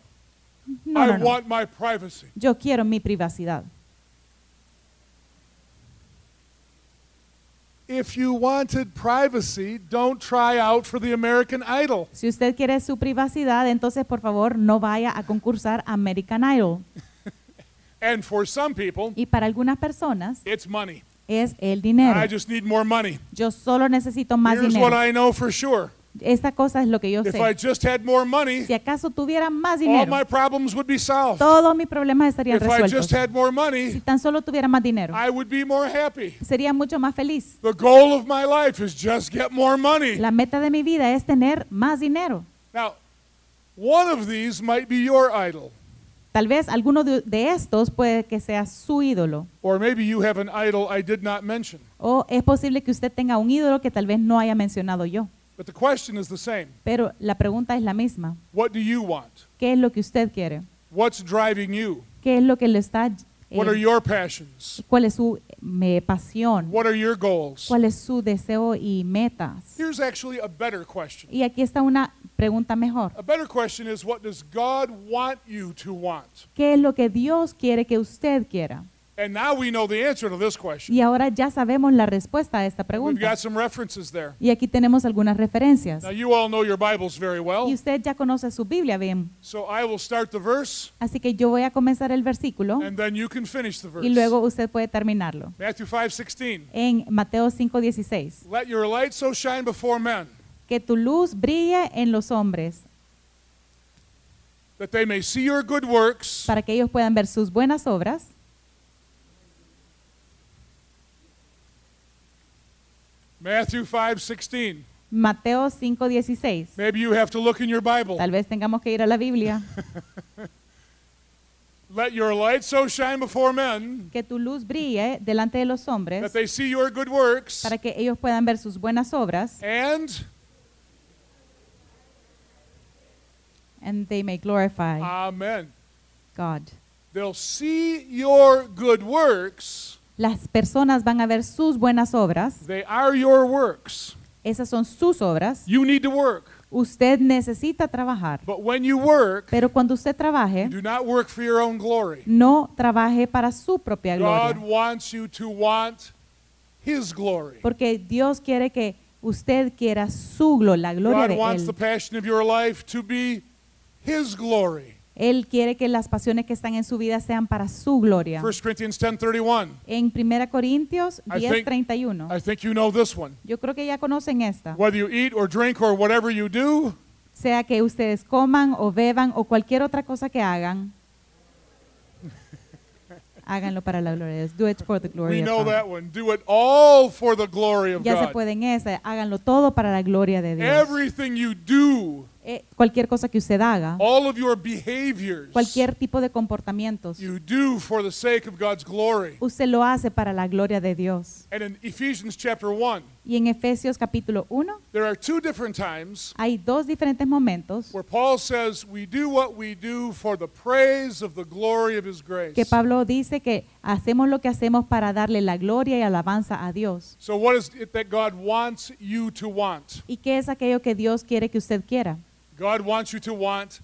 No, I no, no. want my privacy. Yo quiero mi privacidad. If you wanted privacy, don't try out for the American Idol. Si usted quiere su privacidad, entonces por favor no vaya a concursar American Idol. And for some people, Y para algunas personas it's money. es el dinero. I just need more money. Yo solo necesito más Here's what dinero. I know for sure. Esta cosa es lo que yo If I sé. just had more money, Si acaso tuviera más all dinero, my problems would be solved. todos mis problemas estarían If I just had more Si money, tan solo tuviera más dinero, I would be more happy. sería mucho más feliz. The goal of my life is just get more money. La meta de mi vida es tener más dinero. Now, one of these might be your idol, Tal vez alguno de, de estos puede que sea su ídolo. or maybe you have an idol I did not mention. O es posible que usted tenga un ídolo que tal vez no haya mencionado yo. But the question is the same. Pero la pregunta es la misma. What do you want? ¿Qué es lo que usted quiere? What's driving you? ¿Qué es lo que le está... eh, What are your passions? ¿Cuál es su eh, pasión? What are your goals? ¿Cuál es su deseo y metas? Here's actually a better question. Y aquí está una pregunta mejor. A better question is what does God want you to want? ¿Qué es lo que Dios quiere que usted quiera? And now we know the answer to this question. Y ahora ya sabemos la respuesta a esta We've pregunta. got some references there. Y aquí tenemos algunas referencias. Now you all know your Bibles very Y well. usted ya conoce su Biblia bien. So I will start the verse Así que yo voy a comenzar el versículo and then you can finish the y verse. luego usted puede terminarlo. Matthew 5:16. En Mateo 5:16. Let your light so shine before men Que tu luz brille en los hombres that they may see your good works para que ellos puedan ver sus buenas obras. Matthew 5:16. Mateo 5:16. Maybe you have to look in your Bible. Tal vez tengamos que ir a la Biblia. Let your light so shine before men Que tu luz brille delante de los hombres. that they see your good works para que ellos puedan ver sus buenas obras and and they may glorify. amen. God. They'll see your good works. Las personas van a ver sus buenas obras. They are your works. Esas son sus obras. You need to work. Usted necesita trabajar. But when you work, Pero cuando usted trabaje, do not work for your own glory. no trabaje para su propia God gloria. wants you to want His glory. Porque Dios quiere que usted quiera su gloria, la gloria God de wants the Él. passion of your life to be His glory. Él quiere que las pasiones que están en su vida sean para su gloria. 1 Corinthians 10:31. En 1 Corintios I think- 10:31. I think you know this one. Yo creo que ya conocen esta. Whether you eat or drink or whatever you do, Sea que ustedes coman o beban o cualquier otra cosa que hagan, háganlo para la gloria de Dios. Do it for the glory we of know God. that one. Do it all for the glory of Ya se God. pueden esa, háganlo todo para la gloria de Dios. Everything you do, Eh, cualquier cosa que usted haga, all of your behaviors, cualquier tipo de comportamientos, you do for the sake of God's glory. usted lo hace para la gloria de Dios. And in Ephesians chapter 1, Y en Efesios capítulo 1 there are two different times hay dos diferentes momentos where Paul says we do what we do for the praise of the glory of his grace. que Pablo dice que hacemos lo que hacemos para darle la gloria y alabanza a Dios. So what is it that God wants you to want? ¿Y qué es aquello que Dios quiere que usted quiera? God wants you to want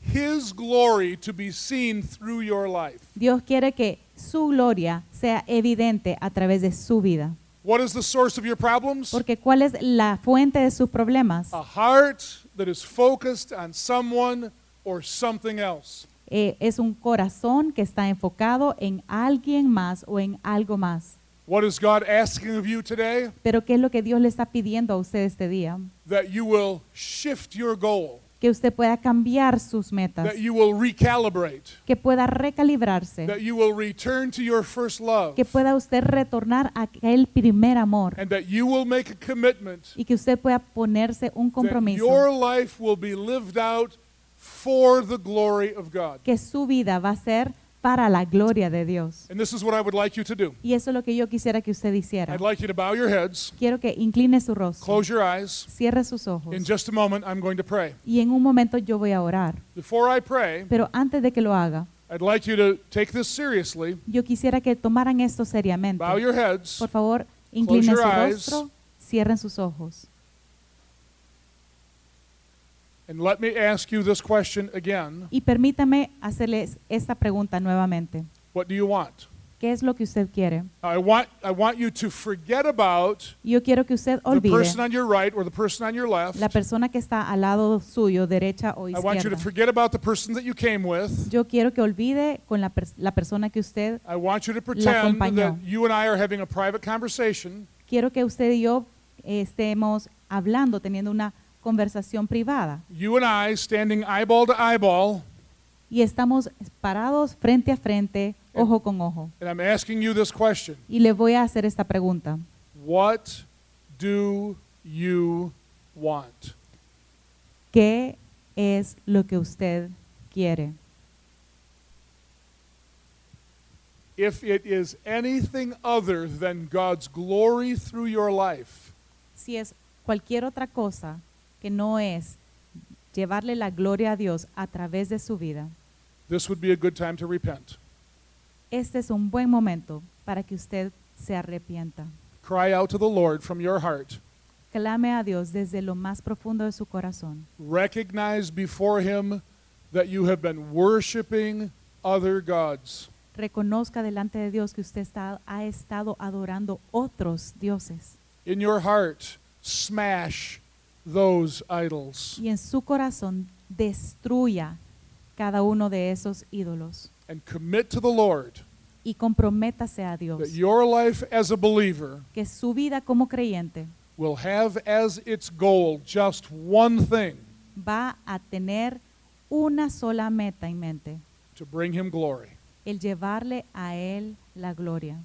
his glory to be seen through your life. Dios quiere que su gloria sea evidente a través de su vida. What is the source of your problems? Porque ¿cuál es la fuente de sus problemas? A heart that is focused on someone or something else. Eh, es un corazón que está enfocado en alguien más o en algo más. What is God asking of you today? Pero ¿qué es lo que Dios le está pidiendo a usted este día? That you will shift your goal, Que usted pueda cambiar sus metas, that you will recalibrate, que pueda recalibrarse, that you will return to your first love, que pueda usted retornar a aquel primer amor. And that you will make a commitment y que usted pueda ponerse un that compromiso, your life will be lived out for the glory of God. que su vida va a ser para la gloria de Dios. And this is what I would like you to do. Y eso es lo que yo quisiera que usted hiciera. I'd like you to bow your heads, Quiero que incline su rostro, close your eyes. cierre sus ojos In just a moment, I'm going to pray. y en un momento yo voy a orar. Before I pray, Pero antes de que lo haga, I'd like you to take this seriously. yo quisiera que tomaran esto seriamente. Bow your heads. Por favor, inclinen your su eyes. rostro, cierren sus ojos. And let me ask you this question again. Y permítame hacerles esta pregunta nuevamente. What do you want? ¿Qué es lo que usted quiere? I want, I want you to forget about Yo quiero que usted the olvide person on your right or the person on your left. la persona que está al lado suyo, derecha o I want you to izquierda. forget about the person that you came with. Yo quiero que olvide con la, pers- la persona que usted, I want you to pretend acompañó. that you and I are having a private conversation. quiero que usted y yo eh, estemos hablando, teniendo una conversación privada. You and I standing eyeball to eyeball, Y estamos parados frente a frente, ojo con ojo. and I'm asking you this question. Y le voy a hacer esta pregunta. What do you want? ¿Qué es lo que usted quiere? If it is anything other than God's glory through your life, Si es cualquier otra cosa que no es llevarle la gloria a Dios a través de su vida, this would be a good time to repent. este es un buen momento para que usted se arrepienta. Cry out to the Lord from your heart. Clame a Dios desde lo más profundo de su corazón. Recognize before Him that you have been worshiping other gods. Reconozca delante de Dios que usted está- ha estado adorando otros dioses. In your heart, smash those idols Y en su corazón destruya cada uno de esos ídolos. and commit to the Lord Y comprométase a Dios. that your life as a believer que su vida como creyente will have as its goal just one thing va a tener una sola meta en mente, to bring Him glory. el llevarle a Él la gloria.